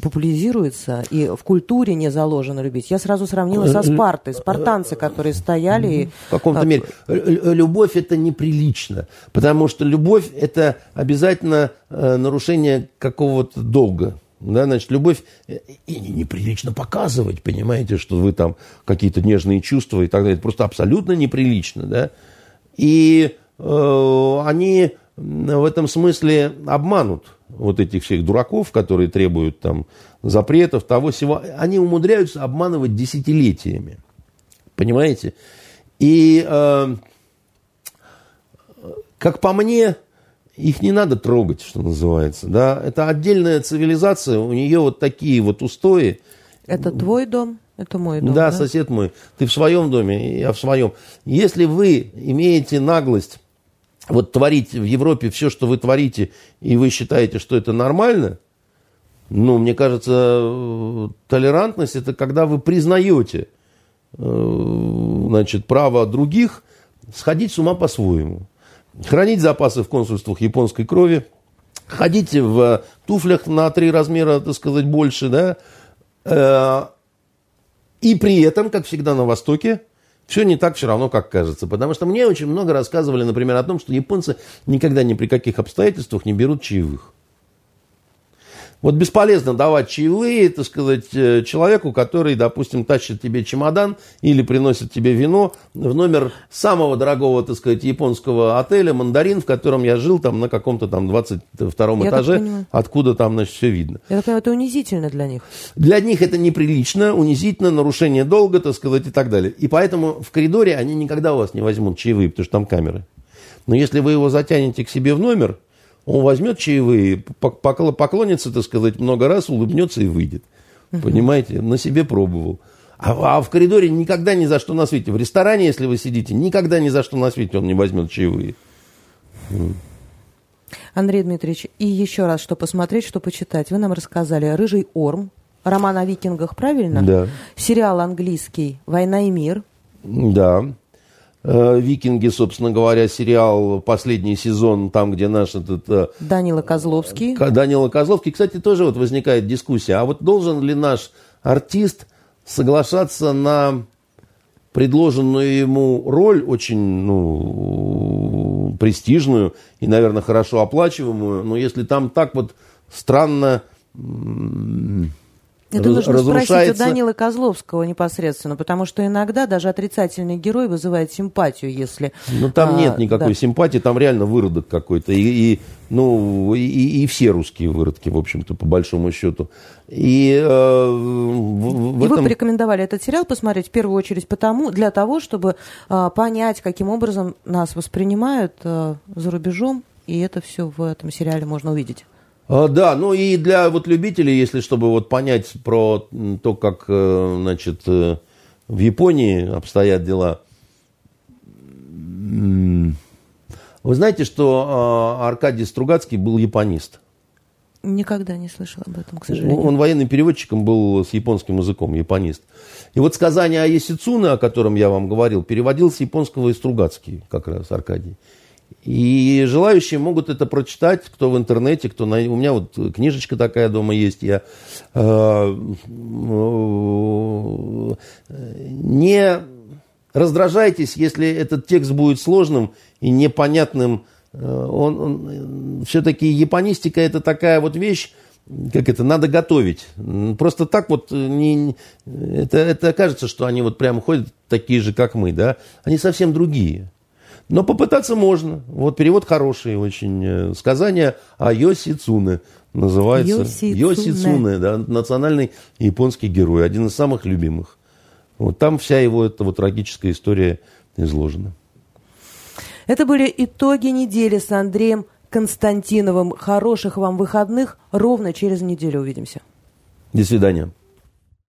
популяризируется, и в культуре не заложено любить. Я сразу сравнила со Спартой, спартанцы, которые стояли... В каком-то мере. Любовь это неприлично, потому что любовь это обязательно э, нарушение какого-то долга. Да, значит, любовь э, и неприлично показывать, понимаете, что вы там какие-то нежные чувства и так далее. Это просто абсолютно неприлично, да. И э, они в этом смысле обманут вот этих всех дураков, которые требуют там запретов, того всего. Они умудряются обманывать десятилетиями. Понимаете? И, э, как по мне, их не надо трогать, что называется. Да? Это отдельная цивилизация, у нее вот такие вот устои. Это твой дом? Это мой дом. Да, да, сосед мой. Ты в своем доме, я в своем. Если вы имеете наглость вот творить в Европе все, что вы творите, и вы считаете, что это нормально, ну, мне кажется, толерантность это когда вы признаете, Э, значит, право других сходить с ума по-своему. Хранить запасы в консульствах японской крови, ходить в туфлях на три размера, так сказать, больше, да, э, и при этом, как всегда на Востоке, все не так все равно, как кажется. Потому что мне очень много рассказывали, например, о том, что японцы никогда ни при каких обстоятельствах не берут чаевых. Вот бесполезно давать чаевые, так сказать, э, человеку, который, допустим, тащит тебе чемодан или приносит тебе вино в номер самого дорогого, так сказать, японского отеля «Мандарин», в котором я жил там на каком-то там 22 этаже, откуда там, значит, все видно. Я так понимаю, это унизительно для них. Для них это неприлично, унизительно, нарушение долга, так сказать, и так далее. И поэтому в коридоре они никогда у вас не возьмут чаевые, потому что там камеры. Но если вы его затянете к себе в номер – он возьмет чаевые, поклонится, так сказать, много раз, улыбнется и выйдет. Угу. Понимаете? На себе пробовал. А, а в коридоре никогда ни за что на свете. В ресторане, если вы сидите, никогда ни за что на свете он не возьмет чаевые. Андрей Дмитриевич, и еще раз, что посмотреть, что почитать. Вы нам рассказали «Рыжий Орм», роман о викингах, правильно? Да. Сериал английский «Война и мир». Да. Э, Викинги, собственно говоря, сериал последний сезон, там, где наш этот... Э, Данила Козловский. Данила Козловский. Кстати, тоже вот возникает дискуссия. А вот должен ли наш артист соглашаться на предложенную ему роль, очень ну, престижную и, наверное, хорошо оплачиваемую, но если там так вот странно это нужно разрушается... спросить у Данила Козловского непосредственно, потому что иногда даже отрицательный герой вызывает симпатию, если... Ну, там а, нет никакой да. симпатии, там реально выродок какой-то. И, и, ну, и, и все русские выродки, в общем-то, по большому счету. И, э, в, в и этом... вы порекомендовали этот сериал посмотреть в первую очередь потому, для того, чтобы э, понять, каким образом нас воспринимают э, за рубежом, и это все в этом сериале можно увидеть. А, да, ну и для вот любителей, если чтобы вот понять про то, как, э, значит, э, в Японии обстоят дела. Вы знаете, что а, Аркадий Стругацкий был японист? Никогда не слышал об этом, к сожалению. Он военным переводчиком был с японским языком, японист. И вот сказание о Есицуне, о котором я вам говорил, переводил с японского и Стругацкий, как раз Аркадий. И желающие могут это прочитать, кто в интернете, кто на... У меня вот книжечка такая дома есть. Я э, не раздражайтесь, если этот текст будет сложным и непонятным. Э, он, он, все-таки японистика это такая вот вещь, как это, надо готовить. Просто так вот не, это, это кажется, что они вот прямо ходят такие же, как мы, да. Они совсем другие. Но попытаться можно. Вот перевод хороший очень. Э, сказание о Йоси Цуне называется. Йоси, Йоси Цуне, да, национальный японский герой, один из самых любимых. Вот там вся его эта вот трагическая история изложена. Это были итоги недели с Андреем Константиновым. Хороших вам выходных. Ровно через неделю увидимся. До свидания.